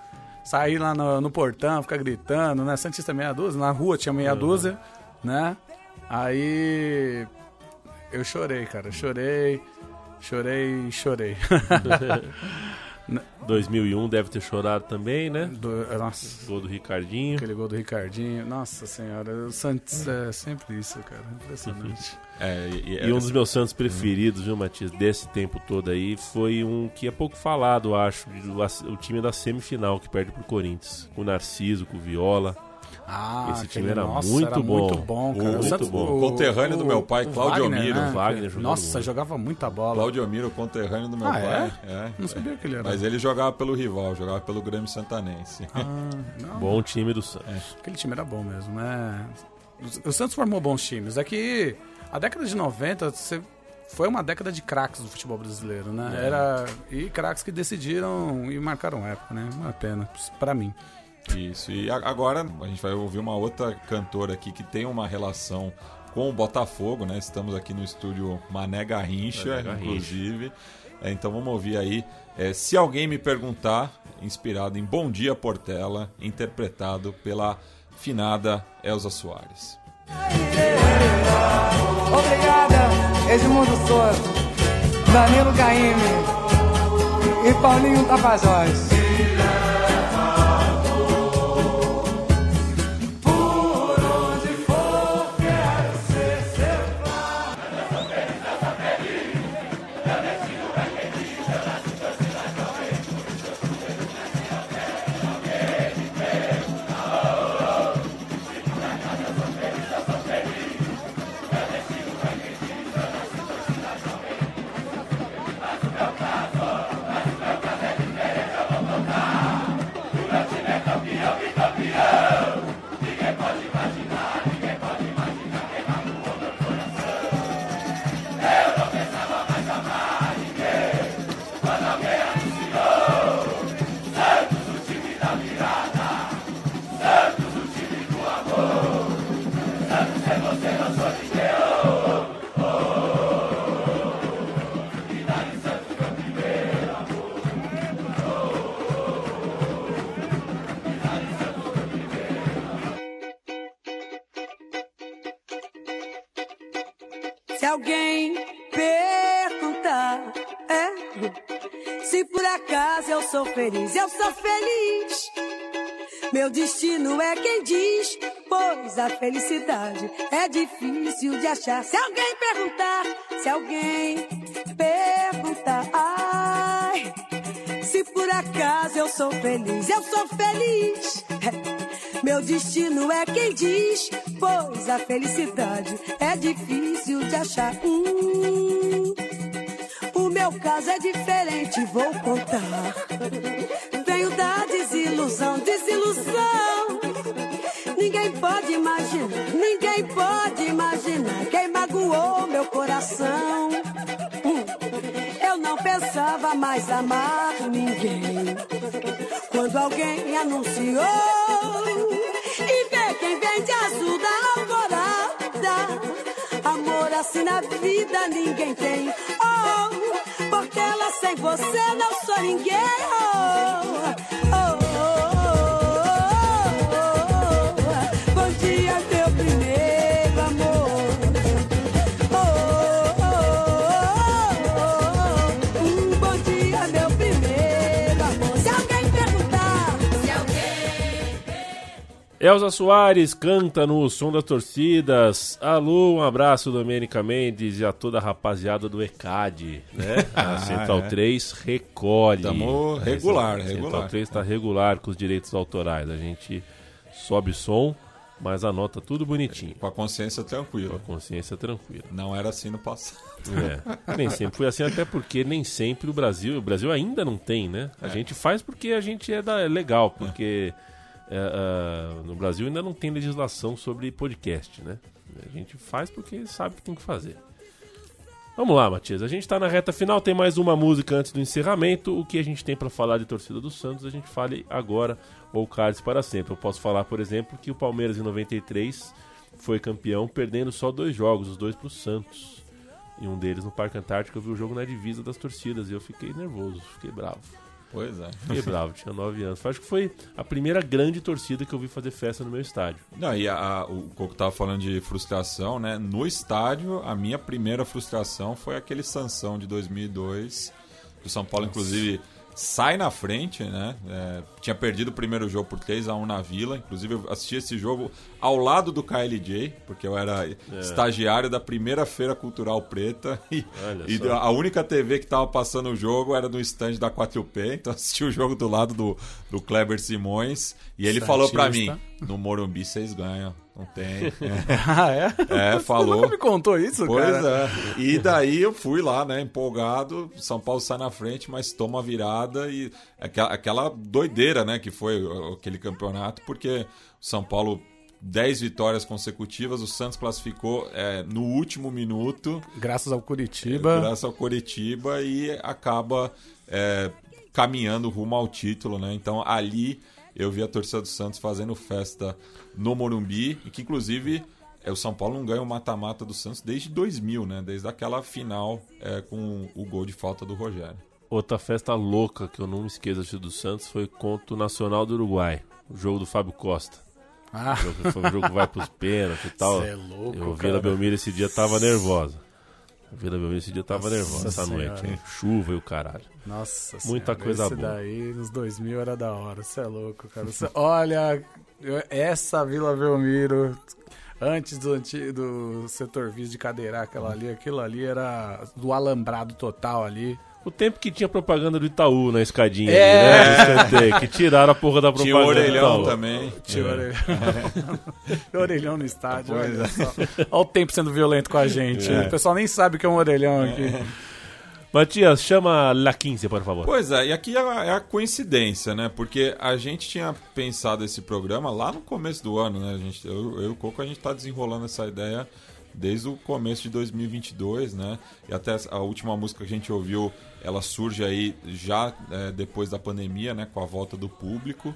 Sair lá no, no portão, ficar gritando, né? Santista meia dúzia, na rua tinha meia Uhum. dúzia, né? Aí eu chorei, cara. Chorei, chorei, chorei. 2001 deve ter chorado também, né? Do, nossa. Gol do Ricardinho. Aquele gol do Ricardinho. Nossa senhora, o Santos é sempre isso, cara. Impressionante. É, E um dos meus Santos preferidos, viu, Matias, desse tempo todo aí, foi um que é pouco falado, acho, o, o time da semifinal que perde pro Corinthians. Com o Narciso, com o Viola. Ah, Esse time era, nossa, muito, era bom. muito bom, cara. O Muito Santos- bom. o- Conterrâneo do meu pai, o Claudio Miro. né? Wagner jogando Nossa, muito. jogava muita bola. Claudio Miro, conterrâneo do meu Ah, pai. É? Não sabia que ele era. Mas ele jogava pelo rival, jogava pelo Grêmio Santanense. Ah, não. Bom time do Santos. Aquele time era bom mesmo, né? O Santos formou bons times. É que a década de 90 você- foi uma década de craques do futebol brasileiro, né? É. Era e craques que decidiram e marcaram época, né? Uma pena pra mim. Isso. E agora a gente vai ouvir uma outra cantora aqui que tem uma relação com o Botafogo, né? Estamos aqui no estúdio Mané Garrincha, Mané Garrincha. inclusive. É, então vamos ouvir aí. é, Se alguém me perguntar, inspirado em Bom Dia Portela, interpretado pela finada Elza Soares. Obrigada, Edmundo Souza, Danilo Caíme e Paulinho Tapajós. Felicidade é difícil de achar. Se alguém perguntar, se alguém perguntar, ai, se por acaso eu sou feliz, eu sou feliz. Meu destino é quem diz, pois a felicidade é difícil de achar. Hum, o meu caso é diferente, vou contar. Venho da desilusão, desilusão. Ninguém pode imaginar, ninguém pode imaginar quem magoou meu coração. Hum, eu não pensava mais amar ninguém. Quando alguém anunciou e vê quem vem de azul da alvorada. Amor assim na vida ninguém tem. Oh, porque ela sem você não sou ninguém. Oh, Elza Soares canta no Som das Torcidas. Alô, um abraço, Domênica Mendes e a toda a rapaziada do ECAD, né? A Ah, Central é. 3 recolhe. Tamo A regular, Central regular. 3 está regular com os direitos autorais. A gente sobe som, mas anota tudo bonitinho. Com a consciência tranquila. Com a consciência tranquila. Não era assim no passado. É, nem sempre foi assim, até porque nem sempre o Brasil, o Brasil ainda não tem, né? A É. gente faz porque a gente é, da, é legal, porque é, ah, no Brasil ainda não tem legislação sobre podcast, né? A gente faz porque sabe que tem que fazer. Vamos lá, Matias. A gente tá na reta final, tem mais uma música antes do encerramento. O que a gente tem pra falar de torcida do Santos, a gente fale agora ou cálice para sempre. Eu posso falar, por exemplo, que o Palmeiras em 93 foi campeão, perdendo só dois jogos, os dois pro Santos. E um deles no Parque Antártico, eu vi o jogo na divisa das torcidas e eu fiquei nervoso, fiquei bravo. Pois é. Fiquei bravo, tinha 9 anos. Acho que foi a primeira grande torcida que eu vi fazer festa no meu estádio. Não, e a- a- o Coco tava falando de frustração, né? No estádio, a minha primeira frustração foi aquele Sansão de 2002. que O São Paulo, inclusive, sai na frente, né? É, tinha perdido o primeiro jogo por 3 a 1 na Vila. Inclusive, eu assisti esse jogo ao lado do KLJ, porque eu era estagiário da primeira Feira Cultural Preta. E, Olha e a única TV que tava passando o jogo era no stand da 4P. Então, eu assisti o jogo do lado do, do Kleber Simões. E ele falou pra mim: no Morumbi vocês ganham. Não tem. Ah, é? É, falou. Você nunca me contou isso, Pois cara? é. E daí eu fui lá, né, empolgado. São Paulo sai na frente, mas toma a virada e aquela, aquela doideira, né, que foi aquele campeonato, porque o São Paulo 10 vitórias consecutivas, o Santos classificou é, no último minuto. Graças ao Curitiba. Graças ao Coritiba e acaba é, caminhando rumo ao título, né? Então ali eu vi a torcida do Santos fazendo festa no Morumbi e que inclusive é, o São Paulo não ganha o mata-mata do Santos desde 2000, né? Desde aquela final é, com o gol de falta do Rogério. Outra festa louca que eu não me esqueço do Santos foi contra o Nacional do Uruguai. O jogo do Fábio Costa. Ah. O jogo, um jogo vai pros pênaltis e tal. Cê é louco, eu. Vila Belmiro esse dia tava nervosa. A Vila Belmiro esse dia tava Nossa nervosa essa Senhora. noite. hein? Chuva e o caralho. Nossa Muita senhora, coisa esse boa. daí nos 2000 era da hora. Você é louco, cara. Cê- olha, essa Vila Belmiro, antes do, do setor vice de cadeirar aquela ali, aquilo ali era do alambrado total ali. O tempo que tinha propaganda do Itaú na escadinha É. ali, né? Escanteio, que tiraram a porra da propaganda. Tinha o orelhão do Itaú. também. Tinha É. orelhão. orelhão no estádio, Pois olha é. só. Olha o tempo sendo violento com a gente. É. O pessoal nem sabe o que é um orelhão aqui. Matias, chama La 15, por favor. Pois é, e aqui é a, é a coincidência, né? Porque a gente tinha pensado esse programa lá no começo do ano, né? A gente, eu, eu e o Coco, a gente tá desenrolando essa ideia desde o começo de 2022, né? E até a última música que a gente ouviu, ela surge aí já é, depois da pandemia, né? Com a volta do público.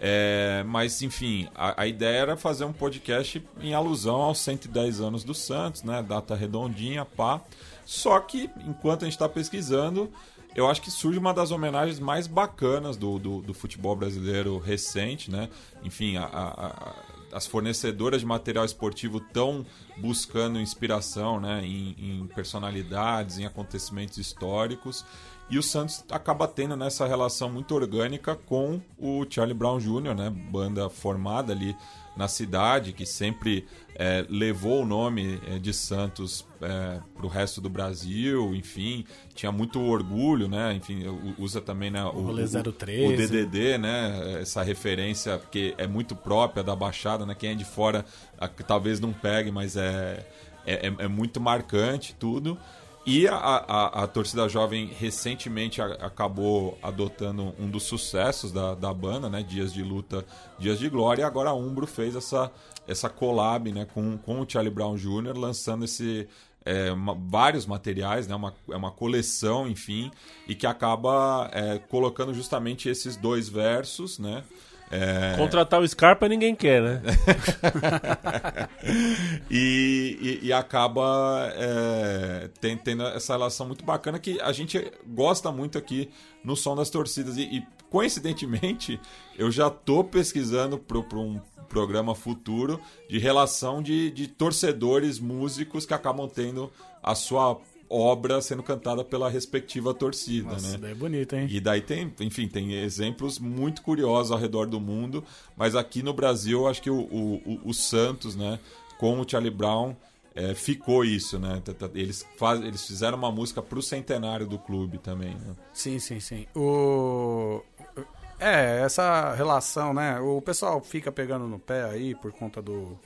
É, mas, enfim, a, a ideia era fazer um podcast em alusão aos 110 anos do Santos, né? Data redondinha, pá. Só que, enquanto a gente está pesquisando, eu acho que surge uma das homenagens mais bacanas do, do, do futebol brasileiro recente, né? Enfim, a- a- as fornecedoras de material esportivo estão buscando inspiração né? em, em personalidades, em acontecimentos históricos. E o Santos acaba tendo nessa relação muito orgânica com o Charlie Brown Jr., né? Banda formada ali na cidade, que sempre é, levou o nome é, de Santos para o resto do Brasil, enfim, tinha muito orgulho, né? Enfim, usa também né, o, o- 013. o DDD, né? Essa referência que é muito própria da Baixada, né? Quem é de fora talvez não pegue, mas é, é, é- é muito marcante tudo. E a, a, a torcida jovem recentemente a- acabou adotando um dos sucessos da, da banda, né? Dias de Luta, Dias de Glória. E agora a Umbro fez essa, essa collab né? com, com o Charlie Brown Jr., lançando esse, é, uma- vários materiais, né? uma, é uma coleção, enfim, e que acaba é, colocando justamente esses dois versos, né? É, Contratar o Scarpa ninguém quer, né? e, e- e acaba é, tem- tendo essa relação muito bacana que a gente gosta muito aqui no Som das Torcidas. E, e, coincidentemente, eu já tô pesquisando para um programa futuro de relação de, de torcedores músicos que acabam tendo a sua obra sendo cantada pela respectiva torcida, Nossa, né? daí é bonito, hein? E daí tem, enfim, tem exemplos muito curiosos ao redor do mundo, mas aqui no Brasil, eu acho que o, o, o- Santos, né, com o Charlie Brown, é, ficou isso, né? Eles, faz, eles fizeram uma música pro centenário do clube também, né? Sim, sim, sim. O... É, essa relação, né? O pessoal fica pegando no pé aí por conta do.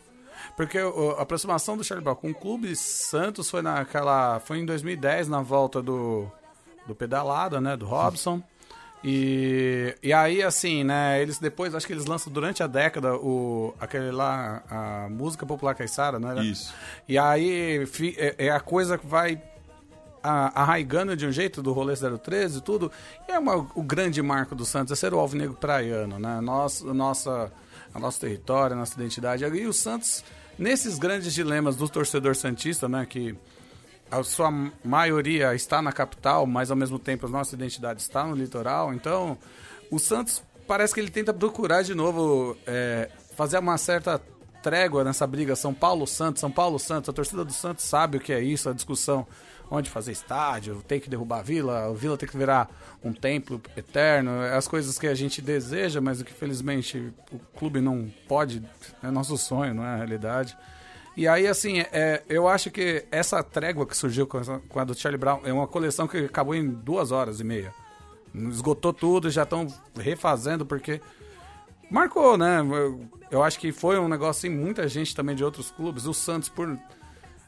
Porque o- a aproximação do Charlie Brown com o Clube Santos foi naquela. Foi em 2010, na volta do, do pedalada, né? Do Robson. E, e aí, assim, né? Eles depois, acho que eles lançam durante a década o, aquele lá, a música popular caiçara, não era? Isso. E aí fi- é, é a coisa que vai a- arraigando de um jeito do rolê 013 e tudo. E é uma- o grande marco do Santos é ser o alvinegro praiano, né? Nosso, nossa, a nosso território, nossa identidade. E o Santos, nesses grandes dilemas do torcedor santista, né? Que a sua maioria está na capital, mas ao mesmo tempo a nossa identidade está no litoral. Então, o Santos parece que ele tenta procurar de novo é, fazer uma certa trégua nessa briga São Paulo-Santos, São Paulo-Santos. A torcida do Santos sabe o que é isso, a discussão onde fazer estádio, tem que derrubar a vila, o vila tem que virar um templo eterno, as coisas que a gente deseja, mas o que felizmente o clube não pode, é nosso sonho, não é a realidade. E aí, assim, é, eu acho que essa trégua que surgiu com, essa- com a do Charlie Brown é uma coleção que acabou em duas horas e meia. Esgotou tudo, já estão refazendo, porque marcou, né? Eu, eu acho que foi um negócio assim, muita gente também de outros clubes. O Santos, por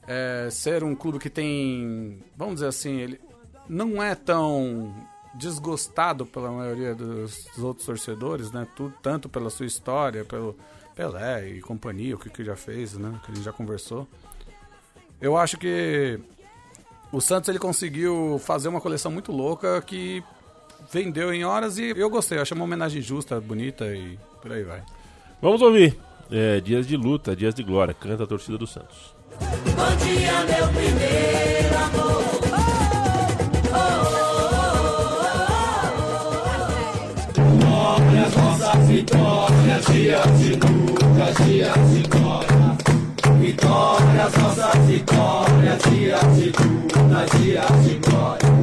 é, ser um clube que tem, vamos dizer assim, ele não é tão desgostado pela maioria dos, dos outros torcedores, né? Tudo, tanto pela sua história, pelo Pelé e companhia, o que, que já fez, né? Que a gente já conversou. Eu acho que o Santos ele conseguiu fazer uma coleção muito louca que vendeu em horas e eu gostei. Eu achei uma homenagem justa, bonita e por aí vai. Vamos ouvir. É, dias de luta, dias de glória. Canta a torcida do Santos. Bom dia, meu primeiro amor. Vitórias, nossas vitórias, dias de luta, dias de glória. Vitórias, nossas vitórias, dias de luta, dias de glória.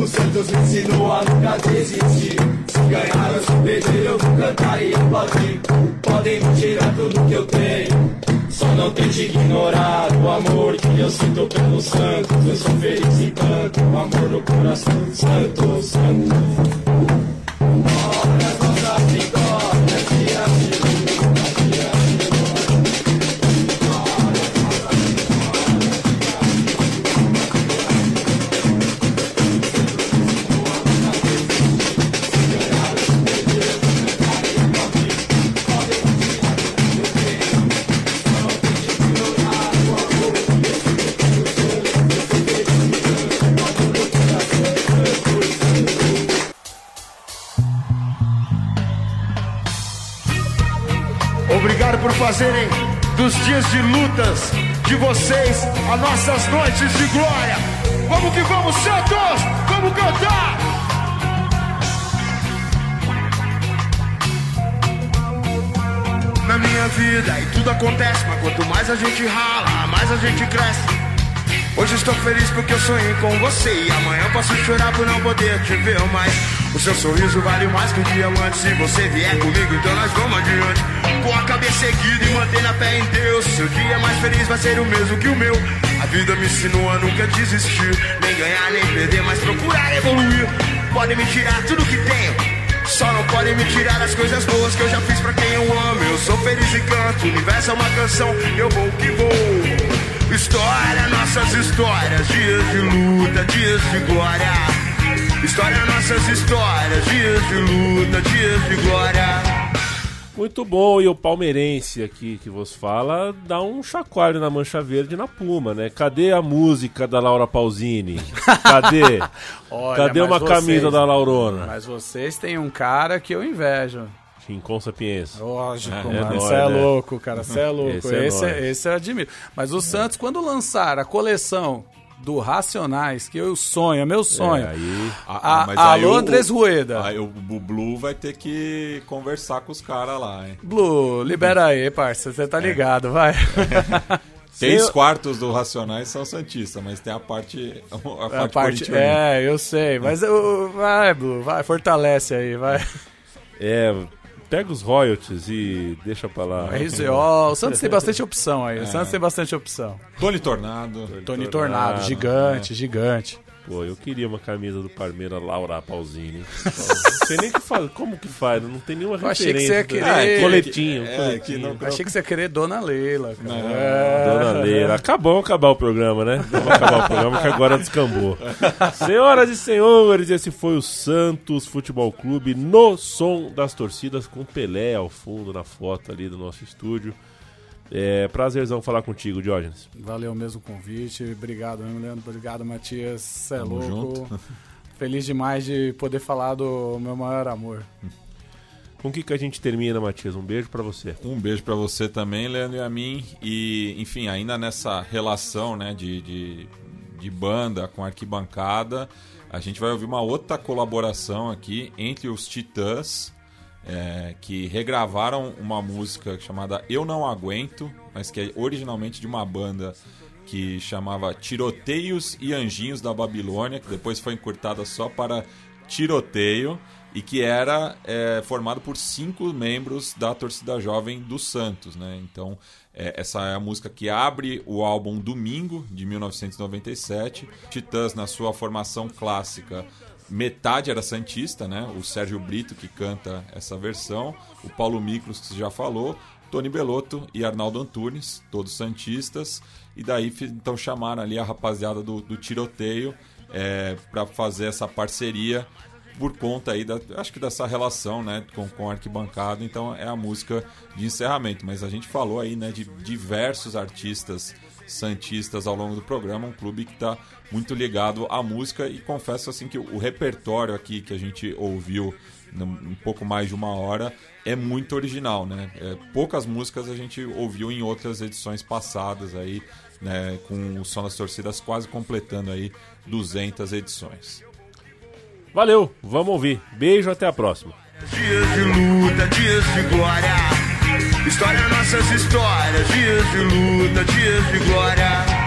O Santos me ensinou a nunca desistir. Se ganhar ou se perder, eu vou cantar e aplaudir. Podem me tirar tudo que eu tenho. Não tente ignorar o amor que eu sinto pelo Santos. Eu sou feliz e canto o amor no coração. Santos, Santos. Dias de lutas de vocês as nossas noites de glória. Vamos que vamos, Santos! Vamos cantar! Na minha vida e tudo acontece, mas quanto mais a gente rala, mais a gente cresce. Hoje estou feliz porque eu sonhei com você E amanhã posso chorar por não poder te ver mais O seu sorriso vale mais que um diamante Se você vier comigo, então nós vamos adiante Com a cabeça erguida e mantendo a fé em Deus Seu dia mais feliz vai ser o mesmo que o meu A vida me ensinou a nunca desistir Nem ganhar, nem perder, mas procurar evoluir Podem me tirar tudo que tenho só não podem me tirar as coisas boas que eu já fiz pra quem eu amo. Eu sou feliz e canto, o universo é uma canção, eu vou que vou. História, nossas histórias, dias de luta, dias de glória. História, nossas histórias, dias de luta, dias de glória. Muito bom, e o palmeirense aqui que vos fala dá um chacoalho na mancha verde na Puma, né? Cadê a música da Laura Pausini? Cadê? Olha, Cadê uma vocês- camisa da Laurona? Mas vocês têm um cara que eu invejo. Rincon Sapienza. Lógico, É mano. nóis, Você é, né? louco, cara. Você é louco. Esse Esse, é é nóis. esse eu admiro. Mas o Santos, quando lançar a coleção do Racionais, que eu sonho, é meu sonho. É, aí- A- mas aí alô, o- Andrés Rueda. Aí o, o Blue vai ter que conversar com os caras lá, hein? Blue, libera aí, parça. Você tá ligado, vai. Três Sem- quartos do Racionais são Santista, mas tem a parte. A parte, A parte, corintiana. é, eu sei. Mas eu- vai, Blue, vai, fortalece aí, vai. É, pega os royalties e deixa pra lá. RZO, o Santos tem bastante opção aí. É. O Santos tem bastante opção. Tony Tornado. Tony Tornado, gigante, gigante. Pô, eu queria uma camisa do Parmeira Laura Pausini. Não sei nem que faz, como que faz, não tem nenhuma Eu achei que referência. você ia querer. Ah, coletinho, É, coletinho. que não- achei que você ia querer Dona Leila, cara. É. Dona Leila. Acabou acabar o programa, né? Vamos acabar o programa que agora descambou. Senhoras e senhores, esse foi o Santos Futebol Clube no som das torcidas com Pelé ao fundo na foto ali do nosso estúdio. É prazerzão falar contigo, Diógenes. Valeu mesmo o convite. Obrigado, mesmo, Leandro. Obrigado, Matias. Cê é Tamo louco. junto. Feliz demais de poder falar do meu maior amor. Com o que, que a gente termina, Matias? Um beijo pra você. Um beijo pra você também, Leandro e a mim. E, enfim, ainda nessa relação né, de, de, de banda com arquibancada, a gente vai ouvir uma outra colaboração aqui entre os Titãs, é, que regravaram uma música chamada Eu Não Aguento, mas que é originalmente de uma banda que chamava Tiroteios e Anjinhos da Babilônia, que depois foi encurtada só para Tiroteio e que era é, formado por cinco membros da torcida jovem do Santos, né? Então é, essa é a música que abre o álbum Domingo de 1997. Titãs na sua formação clássica metade era santista, né? O Sérgio Brito que canta essa versão, o Paulo Miklos que já falou, Tony Belotto e Arnaldo Antunes, todos santistas, e daí então chamaram ali a rapaziada do, do tiroteio para fazer essa parceria por conta aí da, acho que dessa relação, né, com, com arquibancada. Então é a música de encerramento. Mas a gente falou aí, né, de diversos artistas santistas ao longo do programa, um clube que está muito ligado à música e confesso assim que o repertório aqui que a gente ouviu um pouco mais de uma hora é muito original, né? É, poucas músicas a gente ouviu em outras edições passadas aí, né, com o som das torcidas quase completando aí 200 edições. Valeu, vamos ouvir. Beijo, até a próxima. Dias de luta, dias de glória. História, nossas histórias. Dias de luta, dias de glória.